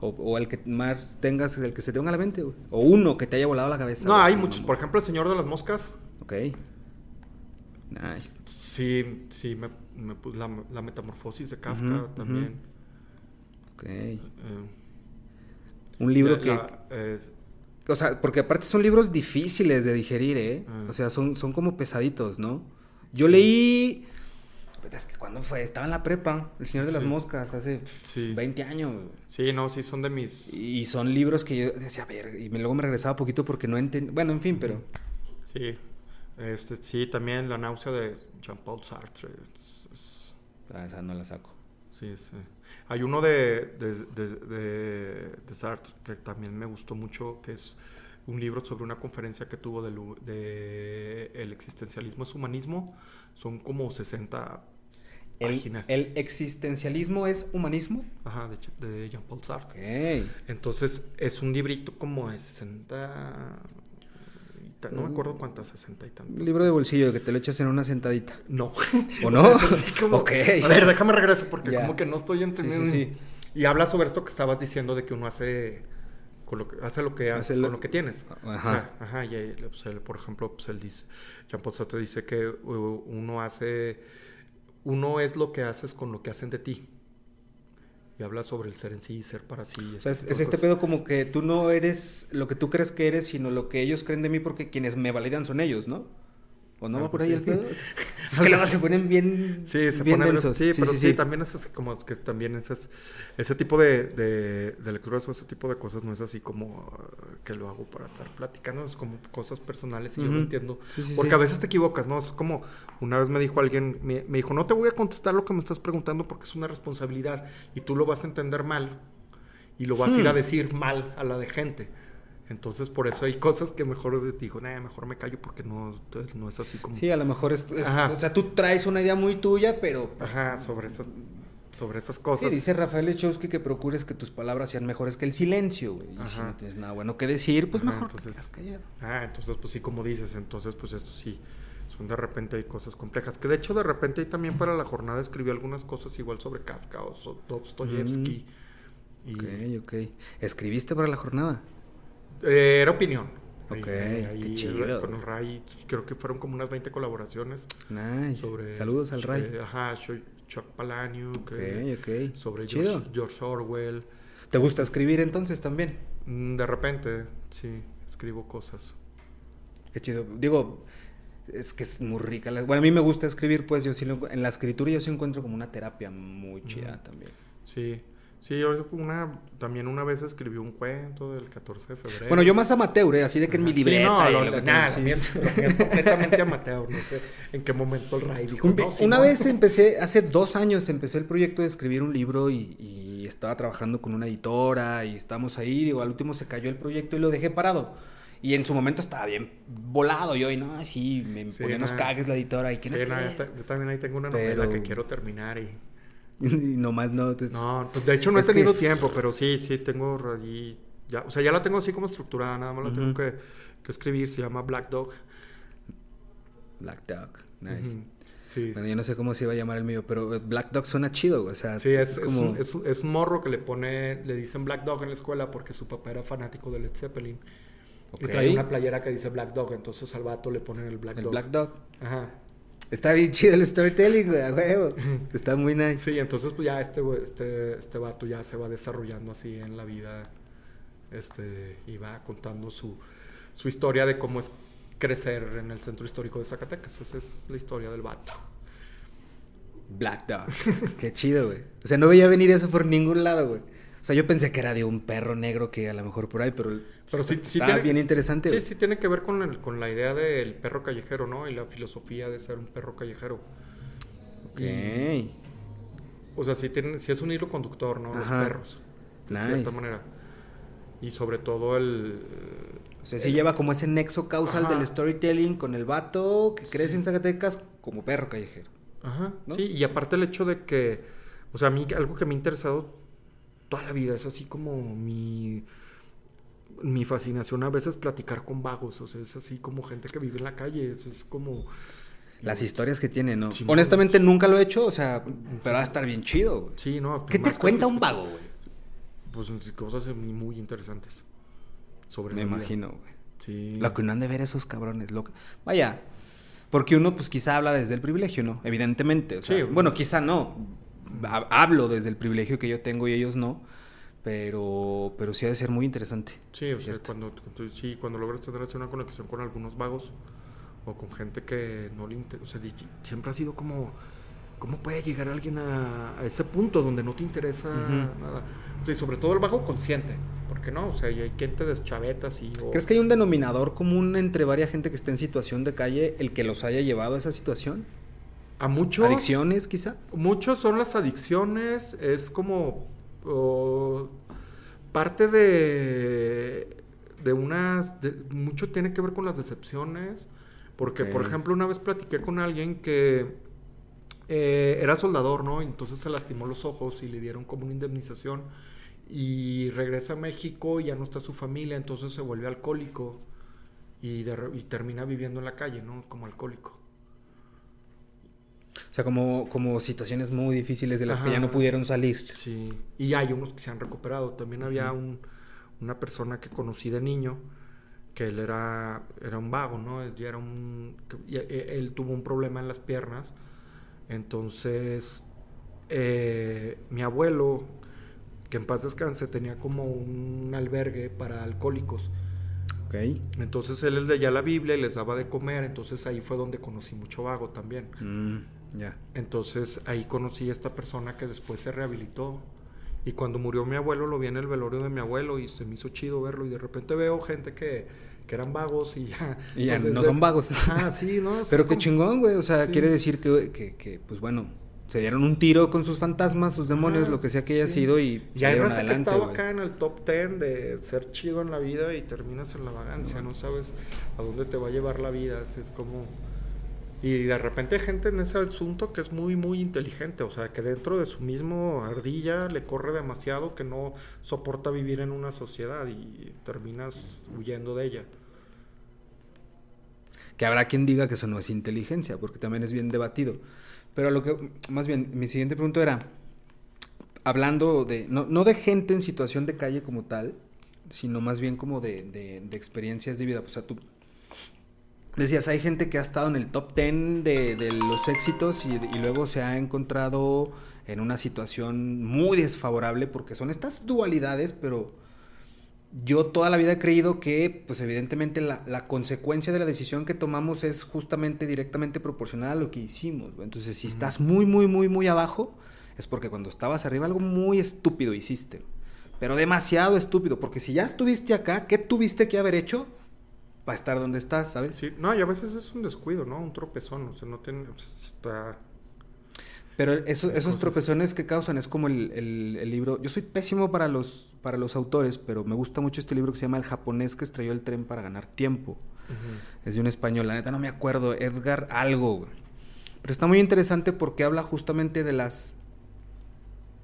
O, o el que más tengas, el que se te venga a la mente, güey. O uno que te haya volado la cabeza. No, hay muchos. Por ejemplo, El Señor de las Moscas. Ok. Nice. Sí, sí, me, me la, la metamorfosis de Kafka también. Ok. Eh, Un libro que... la- O sea, porque aparte son libros difíciles de digerir, ¿eh? Ah. O sea, son, son como pesaditos, ¿no? Yo leí... Es que cuando fue, estaba en la prepa, El Señor de las Sí. Moscas, hace Sí. 20 años. sí, no, sí, son de mis. Y son libros que yo decía, a ver, y luego me regresaba poquito porque no entendí. Bueno, en fin, pero. Sí. Este, sí, también La náusea de Jean-Paul Sartre. es- es- Ah, esa no la saco. sí, sí. Hay uno de, de, de- de- de Sartre que también me gustó mucho, que es un libro sobre una conferencia que tuvo del de, El existencialismo es humanismo. Son como 60 El, páginas. el existencialismo es humanismo. Ajá, de, Jean-Paul Sartre. Entonces es un librito como de 60. No me acuerdo cuántas, 60 y tantas. Un libro de bolsillo que te lo echas en una sentadita. No. ¿O no? Como- ok. A ver, déjame regreso porque como que no estoy entendiendo. Sí, sí, sí. Y habla sobre esto que estabas diciendo de que uno hace con lo que, hace lo que haces Hace lo- con lo que tienes. Ajá. O sea, ajá, y pues, él, por ejemplo, pues él dice, Jean Paul Sartre dice que uh, uno hace, uno es lo que haces con lo que hacen de ti. Y habla sobre el ser en sí y ser para sí. O sea, es, es este pedo como que tú no eres lo que tú crees que eres, sino lo que ellos creen de mí porque quienes me validan son ellos, ¿no? ¿O no va por ahí el pedo? Es que luego se ponen bien, Sí, se bien pone- densos. Sí, pero sí, también es así como que también ese, es- ese tipo de, de, de lecturas o ese tipo de cosas no es así como eh, que lo hago para estar platicando, es como cosas personales y yo lo entiendo. Sí, sí, Porque sí. a veces te equivocas, ¿no? Es como una vez me dijo alguien, me, me dijo, no te voy a contestar lo que me estás preguntando porque es una responsabilidad y tú lo vas a entender mal y lo vas a ir a Hmm. decir mal a la de gente. Entonces, por eso hay cosas que mejor te digo, nah, mejor me callo porque no, no es así como... Sí, a lo mejor es, es- o sea, tú traes una idea muy tuya, pero Ajá, sobre esas, sobre esas Sí, cosas. dice Rafael Lechowski que procures que tus palabras sean mejores que el silencio, güey. Y si no tienes nada bueno que decir, pues Ajá, mejor entonces- callado. Ah, entonces, pues sí, como dices, entonces, pues esto sí, son de repente hay cosas complejas. Que de hecho, de repente, ahí también para la jornada escribí algunas cosas igual sobre Kafka o Dostoyevsky. Y Ok, ok. ¿Escribiste para la jornada? Eh, era opinión. Ok, Ahí- qué chido. Con el Ray, creo que fueron como unas 20 colaboraciones. Nice. Sobre, Saludos al Ray. sobre- Ajá, Chuck Palahniuk. Ok, eh, ok. Sobre Chido. George, George Orwell. ¿Te gusta escribir entonces también? Mm, De repente, sí, escribo cosas. Qué chido. Digo, es que es muy rica. la- Bueno, a mí me gusta escribir, pues yo sí lo... En la escritura yo sí encuentro como una terapia muy chida también. Sí, sí, yo una, también una vez escribí un cuento del 14 de febrero. Bueno, yo más amateur, ¿eh? así de que en mi Ajá. Sí, libreta. no, lo- lo nada, lo mío es, lo mío es completamente amateur, no sé en qué momento el Ray dijo, Un- "No, una Simón". vez empecé, hace dos años empecé el proyecto de escribir un libro y, y estaba trabajando con una editora y estábamos ahí, digo, al último se cayó el proyecto y lo dejé parado. Y en su momento estaba bien volado yo y no, así me Sí, ponía unos cagues la editora y no Sí, no, yo, yo también ahí tengo una novela Pero- que quiero terminar y... y nomás no. entonces- No, pues de hecho no Es he tenido que- tiempo, pero sí, sí tengo allí... Ya, o sea, ya la tengo así como estructurada, nada más la tengo que, que escribir, se llama Black Dog. Black Dog, nice. Ujú. Sí, Bueno, yo no sé cómo se iba a llamar el mío, pero Black Dog suena chido, o sea, Sí, es, es como... un, es un- es un morro que le pone, le dicen Black Dog en la escuela porque su papá era fanático de Led Zeppelin. Y Ok. trae una playera que dice Black Dog, entonces al vato le ponen el Black el Dog. Black Dog. Ajá. Está bien chido el storytelling, güey, a huevo. Está muy nice. Sí, entonces pues ya este, este, este vato ya se va desarrollando así en la vida. Este, y va contando su, su historia de cómo es crecer en el centro histórico de Zacatecas. Esa es la historia del vato. Black Dog. Qué chido, güey. O sea, no veía venir eso por ningún lado, güey. O sea, yo pensé que era de un perro negro que a lo mejor por ahí, pero, Pero sí, sí está tiene- bien interesante. Sí, sí tiene que ver con, el- con la idea del perro callejero, ¿no? Y la filosofía de ser un perro callejero. Ok. O sea, sí, tiene, sí es un hilo conductor, ¿no? Ajá. Los perros. De Nice. cierta manera. Y sobre todo el... O sea, sí lleva como ese nexo causal Ajá. del storytelling con el vato que crece en Zacatecas como perro callejero. Ajá. ¿no? Sí, y aparte el hecho de que... O sea, a mí algo que me ha interesado toda la vida es así como mi... Mi fascinación a veces platicar con vagos, o sea, es así como gente que vive en la calle, es, es como... Las historias que tiene, ¿no? Sí, Honestamente nunca lo he hecho, o sea, pero va a estar bien chido, güey. Sí, no. ¿Qué más te cuenta un vago, güey? Pues cosas muy, interesantes. Sobre Me vida. imagino, güey. Sí. Lo que no han de ver esos cabrones, lo que- Vaya, porque uno pues quizá habla desde el privilegio, ¿no? Evidentemente, o sea, Sí. bueno, quizá no. Ha- Hablo desde el privilegio que yo tengo y ellos no, pero pero sí ha de ser muy interesante. Sí, o sea, cuando, sí, cuando logras tener una conexión con algunos vagos o con gente que no le interesa, o sea, siempre ha sido como, ¿cómo puede llegar alguien a, a ese punto donde no te interesa Ujú. nada? O sea, y sobre todo el vago consciente, porque no, o sea, y hay quien te deschaveta así. O, ¿Crees que hay un denominador común entre varias gente que está en situación de calle el que los haya llevado a esa situación? A muchos... ¿Adicciones, quizá? Muchos son las adicciones, es como parte de, de unas, de- mucho tiene que ver con las decepciones, porque por ejemplo una vez platiqué con alguien que eh, era soldador, ¿no? Y entonces se lastimó los ojos y le dieron como una indemnización y regresa a México y ya no está su familia, entonces se vuelve alcohólico y, de re- y termina viviendo en la calle, ¿no? Como alcohólico. O sea, como, como situaciones muy difíciles de las que ya no Ajá. pudieron salir. Sí, y hay unos que se han recuperado. También había un, una persona que conocí de niño, que él era, era un vago, ¿no? Él era un... que- y- e- él tuvo un problema en las piernas. Entonces, eh, mi abuelo, que en paz descanse, tenía como un albergue para alcohólicos. Entonces él les leía la Biblia y les daba de comer, entonces ahí fue donde conocí mucho vago también. Mm, ya. Entonces ahí conocí a esta persona que después se rehabilitó. Y cuando murió mi abuelo, lo vi en el velorio de mi abuelo y se me hizo chido verlo. Y de repente veo gente que, que eran vagos y ya. Y ya no son vagos. Ah, sí, ¿no? Pero qué como- chingón, güey. O sea, Sí. quiere decir que, que, que, pues bueno, se dieron un tiro con sus fantasmas, sus demonios, Ajá, lo que sea que haya sí. sido y Y hay raza que güey. acá en el top 10 de ser chido en la vida y terminas en la vagancia, no sabes a dónde te va a llevar la vida, es como... Y de repente hay gente en ese asunto que es muy, muy inteligente, o sea, que dentro de su mismo ardilla le corre demasiado que no soporta vivir en una sociedad y terminas huyendo de ella. Que habrá quien diga que eso no es inteligencia, porque también es bien debatido. Pero lo que, más bien, mi siguiente punto era, hablando de, no, no de gente en situación de calle como tal, sino más bien como de, de, de experiencias de vida. O sea, tú decías, hay gente que ha estado en el top 10 de, de los éxitos y, y luego se ha encontrado en una situación muy desfavorable, porque son estas dualidades, pero yo toda la vida he creído que, pues evidentemente, la, la consecuencia de la decisión que tomamos es justamente directamente proporcional a lo que hicimos. Entonces, si estás muy, muy, muy, muy abajo, es porque cuando estabas arriba algo muy estúpido hiciste. Pero demasiado estúpido, porque si ya estuviste acá, ¿qué tuviste que haber hecho para estar donde estás, sabes? Sí, no, y a veces es un descuido, ¿no? Un tropezón, o sea, no tiene... o sea, está... Pero eso- esos cosas- tropezones que causan es como el, el- el libro. Yo soy pésimo para los, para los autores, pero me gusta mucho este libro que se llama El japonés que estrelló el tren para ganar tiempo. Es de un español, la neta no me acuerdo, Edgar algo. Pero está muy interesante porque habla justamente de las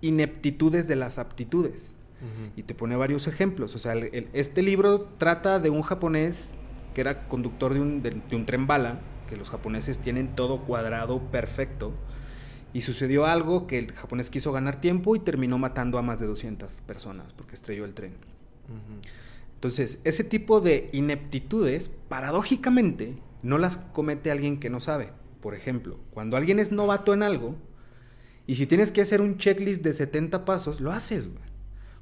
ineptitudes de las aptitudes. Y te pone varios ejemplos. O sea, el- este libro trata de un japonés que era conductor de un, de, de un tren bala, que los japoneses tienen todo cuadrado perfecto. Y sucedió algo que el japonés quiso ganar tiempo y terminó matando a más de 200 personas porque estrelló el tren. Entonces, ese tipo de ineptitudes, paradójicamente, no las comete alguien que no sabe. Por ejemplo, cuando alguien es novato en algo, y si tienes que hacer un checklist de 70 pasos, lo haces, güey.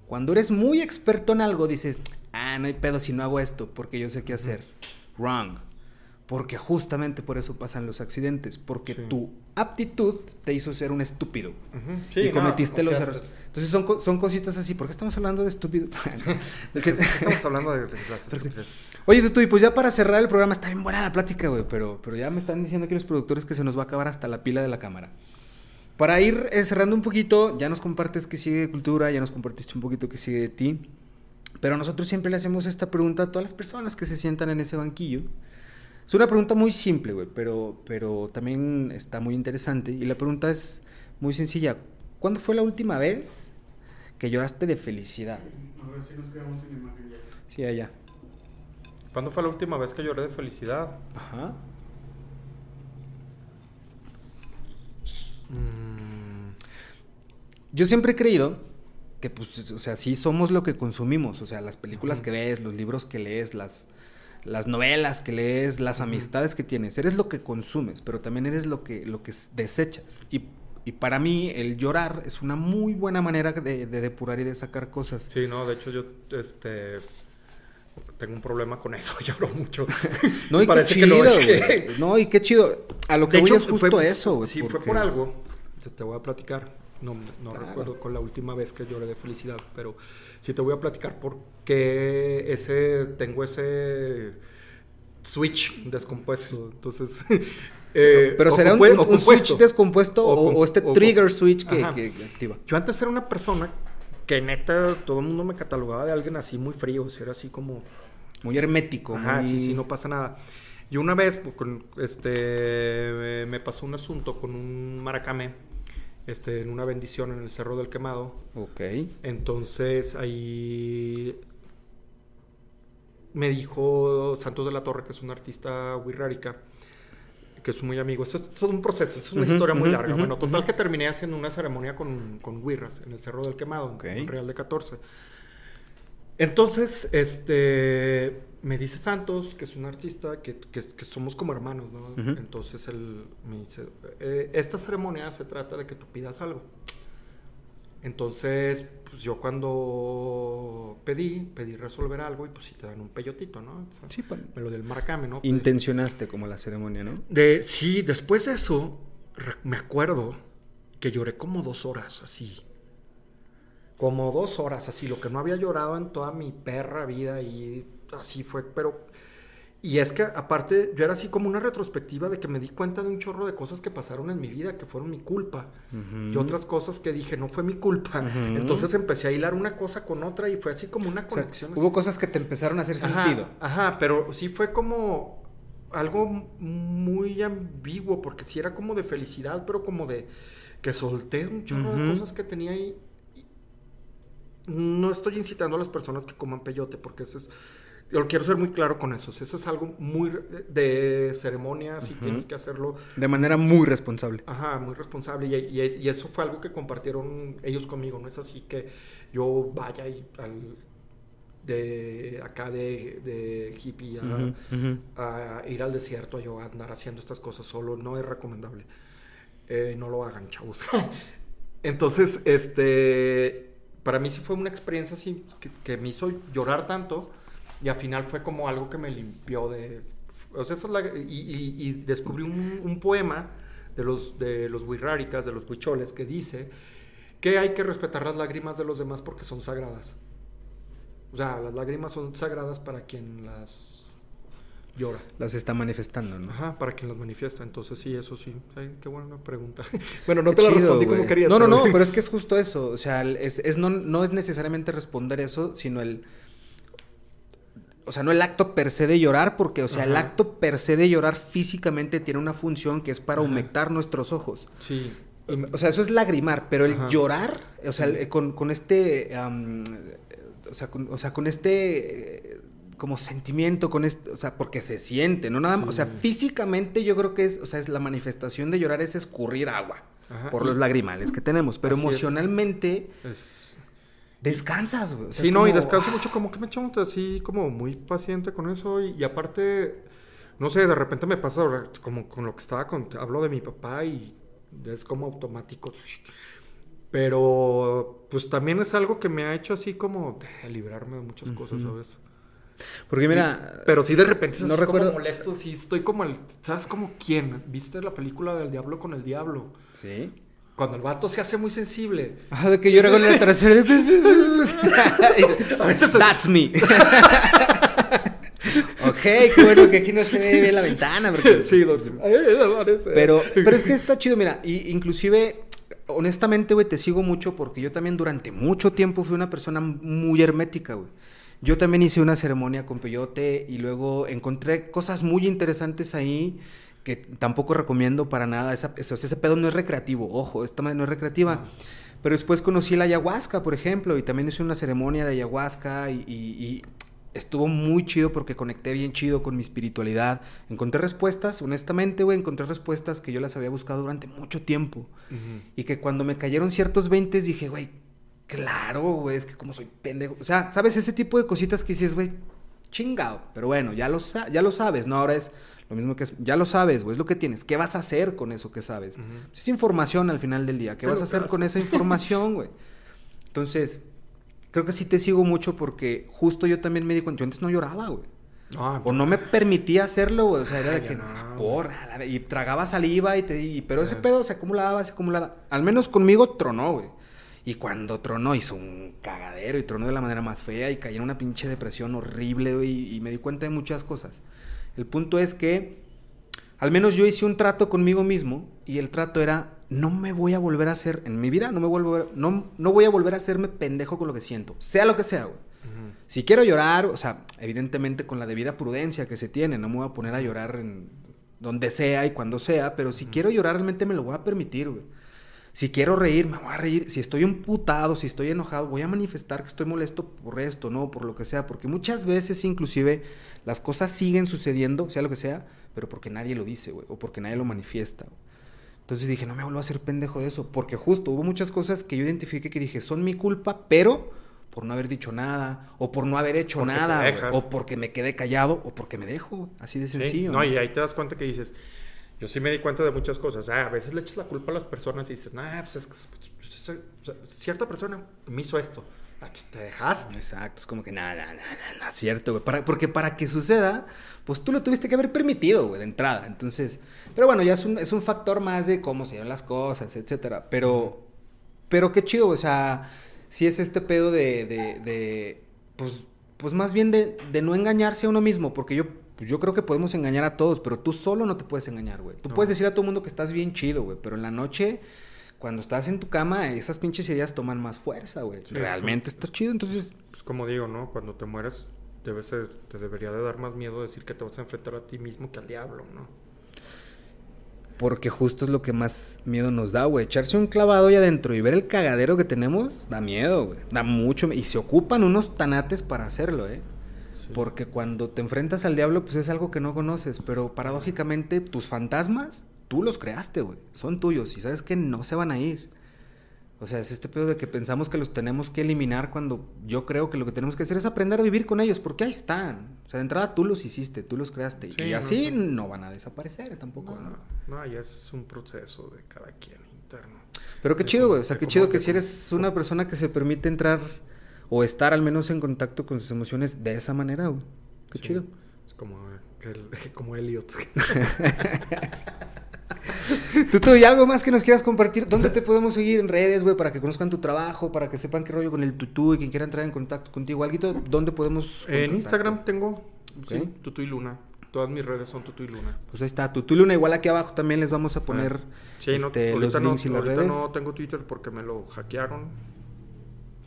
Cuando eres muy experto en algo, dices, ah, no hay pedo si no hago esto, porque yo sé qué hacer. Wrong. Porque justamente por eso pasan los accidentes, porque Sí. tu aptitud te hizo ser un estúpido. Sí, y no, cometiste los errores. Entonces son, son cositas así. ¿Por qué estamos hablando de estúpido? Estamos hablando de, de las. Oye, Tutu, y pues ya para cerrar el programa, está bien buena la plática, güey, pero, pero ya me están diciendo aquí los productores que se nos va a acabar hasta la pila de la cámara. Para ir cerrando un poquito, ya nos compartes que sigue de cultura, ya nos compartiste un poquito que sigue de ti, pero nosotros siempre le hacemos esta pregunta a todas las personas que se sientan en ese banquillo. Es una pregunta muy simple, güey, pero, pero también está muy interesante. Y la pregunta es muy sencilla. ¿Cuándo fue la última vez que lloraste de felicidad? A ver si nos quedamos sin imagen ya. Sí, allá. ¿Cuándo fue la última vez que lloré de felicidad? Ajá. Mm, Yo siempre he creído que, pues, o sea, sí somos lo que consumimos. O sea, las películas que ves, los libros que lees, las, las novelas que lees, las amistades que tienes. Eres lo que consumes, pero también eres lo que, lo que desechas. Y, y para mí, el llorar es una muy buena manera de, de depurar y de sacar cosas. Sí, no, de hecho yo este tengo un problema con eso, lloro mucho. No, y qué que chido, es que- No, y qué chido. A lo que De voy hecho, es justo fue- eso. Sí, fue porque- por algo. se Te voy a platicar. No, no Claro. recuerdo con la última vez que lloré de felicidad, pero sí te voy a platicar por qué ese, tengo ese switch descompuesto. Entonces, eh, Pero será un, un- switch descompuesto o, O o este o- trigger switch que, que- que activa. Yo antes era una persona que neta todo el mundo me catalogaba de alguien así muy frío, o sea, era así como Muy hermético. Ajá, muy... sí, sí, no pasa nada. Y una vez, pues, con, este, me pasó un asunto con un maracame, este, en una bendición en el Cerro del Quemado. Ok. Entonces ahí me dijo Santos de la Torre, que es un artista wixárika, que es muy amigo. Esto es todo un proceso, es una historia muy larga. bueno, total que terminé haciendo una ceremonia con, con Wirras en el Cerro del Quemado, Ok. en Real de 14. Entonces, este, me dice Santos, que es un artista, que, que- que somos como hermanos, ¿no? Entonces él me dice, "Eh, esta ceremonia se trata de que tú pidas algo. Entonces, pues yo cuando pedí, pedí resolver algo y pues si te dan un peyotito, ¿no? O sea, Sí, pa- me lo del marcame, ¿no? Intencionaste como la ceremonia, ¿no? De, sí, después de eso, me acuerdo que lloré como dos horas, así. Como dos horas, así, lo que no había llorado en toda mi perra vida y así fue, pero... Y es que aparte, yo era así como una retrospectiva de que me di cuenta de un chorro de cosas que pasaron en mi vida que fueron mi culpa. Y otras cosas que dije, no fue mi culpa. Entonces empecé a hilar una cosa con otra y fue así como una O sea, conexión. hubo cosas que te empezaron a hacer Ajá, sentido. Ajá, pero sí fue como algo muy ambiguo, porque sí era como de felicidad, pero como de que solté un chorro de cosas que tenía ahí. No estoy incitando a las personas que coman peyote, porque eso es. Yo quiero ser muy claro con eso. Eso es algo muy de ceremonia, si Ujú. tienes que hacerlo. De manera muy responsable. Ajá, muy responsable. Y, y- y eso fue algo que compartieron ellos conmigo. No es así que yo vaya y al, de acá de, de hippie a, ir al desierto a yo andar haciendo estas cosas solo. No es recomendable. Eh, no lo hagan, chavos. Entonces, este, para mí sí fue una experiencia así que, que me hizo llorar tanto y al final fue como algo que me limpió de... O sea, es la- y, y- y descubrí un, un poema de los, de los Wixárikas, de los huicholes, que dice que hay que respetar las lágrimas de los demás porque son sagradas. O sea, las lágrimas son sagradas para quien las llora. Las está manifestando, ¿no? Ajá, para quien las manifiesta. Entonces, sí, eso sí. Ay, qué buena pregunta. bueno, no Qué te la chido, respondí güey. como querías. No, no, no, pero es que es justo eso. O sea, es, es no, no es necesariamente responder eso, sino el. O sea, no el acto per se de llorar, porque, o sea, el acto per se de llorar físicamente tiene una función que es para Ajá. humectar nuestros ojos. Sí. O sea, eso es lagrimar, pero el Ajá. llorar, o sea, el- con, con este. am, o, sea, con, o sea, con este. eh, como sentimiento, con este. O sea, porque se siente, ¿no? Nada más. O sea, físicamente yo creo que es. O sea, es la manifestación de llorar es escurrir agua. Ajá, Por y- los lagrimales que tenemos. Pero es. emocionalmente Es... descansas, güey. O sea, Sí, no, y descanso ah, mucho, como que me echo así, como muy paciente con eso. Y, y aparte, no sé, de repente me pasa como con lo que estaba con. Hablo de mi papá y es como automático. Pero, pues también es algo que me ha hecho así como de librarme de muchas cosas, Ujú. ¿sabes? Porque mira. Pero sí de repente es No así recuerdo- como molesto, sí estoy como el, ¿sabes como quién? ¿Viste la película del diablo con el diablo? Sí. Cuando el vato se hace muy sensible. Ajá, de que llora con el trasero. A veces es- That's me. ok, qué bueno que aquí no se ve bien la ventana. Porque... Sí, doctor. Pero, pero es que está chido, mira, y inclusive, honestamente, güey, te sigo mucho porque yo también durante mucho tiempo fui una persona muy hermética, güey. Yo también hice una ceremonia con peyote y luego encontré cosas muy interesantes ahí que tampoco recomiendo para nada. Esa, ese, ese pedo no es recreativo, ojo, esta madre no es recreativa. Pero después conocí la ayahuasca, por ejemplo, y también hice una ceremonia de ayahuasca y, y- y estuvo muy chido porque conecté bien chido con mi espiritualidad. Encontré respuestas, honestamente, güey, encontré respuestas que yo las había buscado durante mucho tiempo. Y que cuando me cayeron ciertos 20 dije, güey, claro, güey, es que como soy pendejo. O sea, ¿sabes? Ese tipo de cositas que dices, güey, chingado. Pero bueno, ya lo, ya lo sabes, ¿no? Ahora es lo mismo que es, ya lo sabes, güey, es lo que tienes. ¿Qué vas a hacer con eso que sabes? Es información al final del día. ¿Qué Pero vas a hacer ¿qué con esa información, güey? Entonces, creo que sí te sigo mucho porque justo yo también me di cuenta, yo antes no lloraba, güey. Ah, O no me permitía hacerlo, güey. O sea, era de que, no, porra, la- y tragaba saliva y te... y- pero ese Ah. pedo se acumulaba, se acumulaba. Al menos conmigo tronó, güey. Y cuando tronó hizo un cagadero y tronó de la manera más fea y caí en una pinche depresión horrible. Y me di cuenta de muchas cosas. El punto es que, al menos yo hice un trato conmigo mismo y el trato era, no me voy a volver a hacer, en mi vida, no me vuelvo no, no voy a volver a hacerme pendejo con lo que siento. Sea lo que sea, güey. Si quiero llorar, o sea, evidentemente con la debida prudencia que se tiene, no me voy a poner a llorar en donde sea y cuando sea, pero si quiero llorar realmente me lo voy a permitir, güey. Si quiero reír, me voy a reír. Si estoy emputado, si estoy enojado, voy a manifestar que estoy molesto por esto, no, por lo que sea, porque muchas veces inclusive las cosas siguen sucediendo, sea lo que sea, pero porque nadie lo dice, güey, o porque nadie lo manifiesta. Entonces dije, no me vuelvo a hacer pendejo de eso, porque justo hubo muchas cosas que yo identifiqué que dije, son mi culpa, pero por no haber dicho nada, o por no haber hecho Porque nada, o porque me quedé callado, o porque me dejo, así de sencillo. No, ¿no? y ahí te das cuenta que dices, Yo sí me di cuenta de muchas cosas. Ah, a veces le echas la culpa a las personas y dices, nah, pues es que pues, sea, cierta persona me hizo esto. Ah, Te dejaste. Exacto, es como que nada, nada, nada, no cierto, güey. Porque para que suceda, pues tú lo tuviste que haber permitido, güey, de entrada. Entonces, pero bueno, ya es un, es un factor más de cómo se dieron las cosas, etcétera. Pero, pero qué chido, o sea, si es este pedo de, de, de pues, pues más bien de, de no engañarse a uno mismo, porque yo, pues yo creo que podemos engañar a todos, pero tú solo no te puedes engañar, güey. Tú No. puedes decir a todo el mundo que estás bien chido, güey, pero en la noche, cuando estás en tu cama, esas pinches ideas toman más fuerza, güey. Sí, Realmente es está chido, entonces... Pues como digo, ¿no? Cuando te mueres, debe ser- te debería de dar más miedo decir que te vas a enfrentar a ti mismo que al diablo, ¿no? Porque justo es lo que más miedo nos da, güey. Echarse un clavado ahí adentro y ver el cagadero que tenemos, da miedo, güey. Da mucho. Y se ocupan unos tanates para hacerlo, ¿eh? Porque cuando te enfrentas al diablo, pues es algo que no conoces. Pero paradójicamente, tus fantasmas, tú los creaste, güey. Son tuyos y sabes que no se van a ir. O sea, es este pedo de que pensamos que los tenemos que eliminar cuando yo creo que lo que tenemos que hacer es aprender a vivir con ellos, porque ahí están. O sea, de entrada tú los hiciste, tú los creaste. Sí, y así sí. no van a desaparecer tampoco, No, ¿no? no, ya es un proceso de cada quien interno. Pero qué chido, güey. O sea, qué chido que si eres una persona que se permite entrar o estar al menos en contacto con sus emociones de esa manera, güey. Qué Sí, chido. Es como, el- como Elliot. Tú, tú, y algo más que nos quieras compartir. ¿Dónde te podemos seguir en redes, güey? Para que conozcan tu trabajo, para que sepan qué rollo con el tutú y quien quiera entrar en contacto contigo. Alguito, ¿dónde podemos en? Instagram tengo, sí, Ok. Tutu y Luna. Todas mis redes son Tutu y Luna. Pues ahí está, Tutú Luna. Igual aquí abajo también les vamos a poner Ah, Sí, no, este, los ahorita, no, links y las ahorita redes. no tengo Twitter porque me lo hackearon.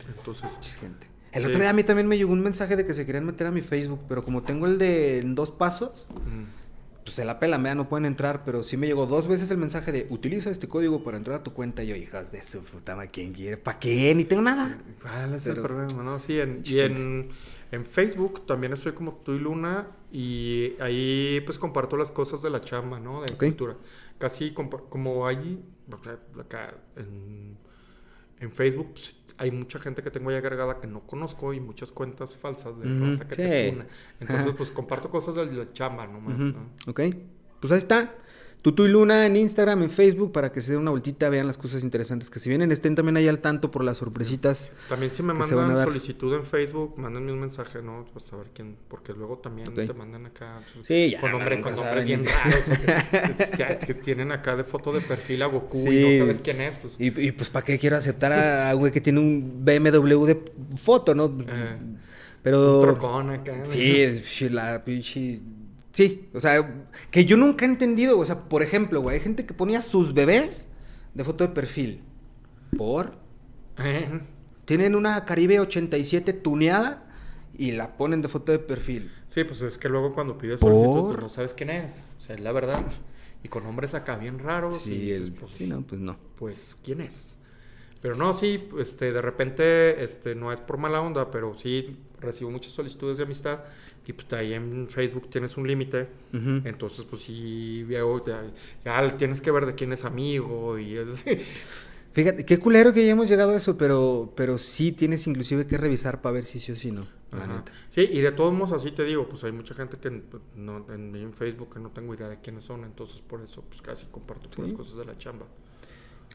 Entonces, Chis, gente. El Sí. otro día a mí también me llegó un mensaje de que se querían meter a mi Facebook, pero como tengo el de dos pasos, mm, pues se la pela, vea, no pueden entrar, pero sí me llegó dos veces el mensaje de utiliza este código para entrar a tu cuenta. Y yo, hijas de su puta ¿quién quiere? ¿Para qué? Ni tengo nada. ¿Cuál es el Pero- problema? No, sí, en, y en, en Facebook también estoy como tú y Luna y ahí pues comparto las cosas de la chamba, ¿no? De Ok. cultura. Casi como allí, acá en, en Facebook pues, hay mucha gente que tengo ahí agregada que no conozco y muchas cuentas falsas de Ujú, raza que sí. te. Entonces pues comparto cosas de la chamba nomás, ¿no? Ok, pues ahí está. Tutu y Luna en Instagram, en Facebook, para que se den una vueltita, vean las cosas interesantes que se vienen. Estén también ahí al tanto por las sorpresitas. También si me mandan solicitud en Facebook, mándenme un mensaje, ¿no? Para saber quién, porque luego también te mandan acá pues, Sí, ya, con, no, nombre- nunca con saben. nombres bien raros, o que, que- ya, que tienen acá de foto de perfil a Goku y no sabes quién es, pues. Y, y, pues, ¿para qué quiero aceptar a güey que tiene un BMW de foto, no? Eh, Pero. un trocón acá. Sí, es la pinche. Sí, o sea, que yo nunca he entendido. O sea, por ejemplo, güey, hay gente que ponía sus bebés de foto de perfil. ¿Por? Eh, Tienen una Caribe 87 tuneada y la ponen de foto de perfil. Sí, pues es que luego cuando pides solicitud, pues no sabes quién es. O sea, es la verdad. Y con nombres acá bien raros. Sí, dices, el- pues, sí, no, pues no. pues quién es. Pero no, sí, este, de repente, este, no es por mala onda, pero sí recibo muchas solicitudes de amistad y pues ahí en Facebook tienes un límite. Entonces, pues sí, ya, ya tienes que ver de quién es amigo y es así. Fíjate, qué culero que ya hemos llegado a eso, pero, pero sí tienes inclusive que revisar para ver si sí o sí no. La Ajá. neta. Sí, y de todos modos, así te digo, pues hay mucha gente que no, en, en Facebook que no tengo idea de quiénes son, entonces por eso pues casi comparto Sí. cosas de la chamba.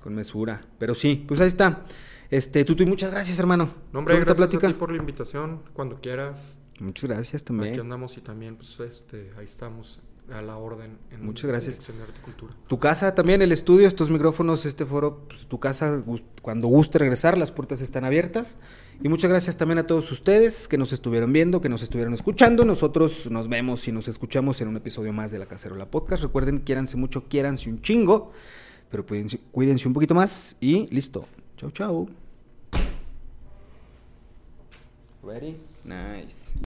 Con mesura. Pero sí, pues ahí está. Este, Tutu, muchas gracias, hermano. No, hombre, gracias a ti por la invitación, cuando quieras. Muchas gracias Aquí también. andamos y también, pues, este, ahí estamos a la orden. En Muchas gracias. Dirección de Arte y Cultura. Tu casa también, el estudio, estos micrófonos, este foro, pues tu casa, cuando guste regresar, las puertas están abiertas. Y muchas gracias también a todos ustedes que nos estuvieron viendo, que nos estuvieron escuchando. Nosotros nos vemos y nos escuchamos en un episodio más de La Cacerola Podcast. Recuerden, quiéranse mucho, quiéranse un chingo, pero cuídense, cuídense un poquito más y listo. Chau, chau. Ready? Nice.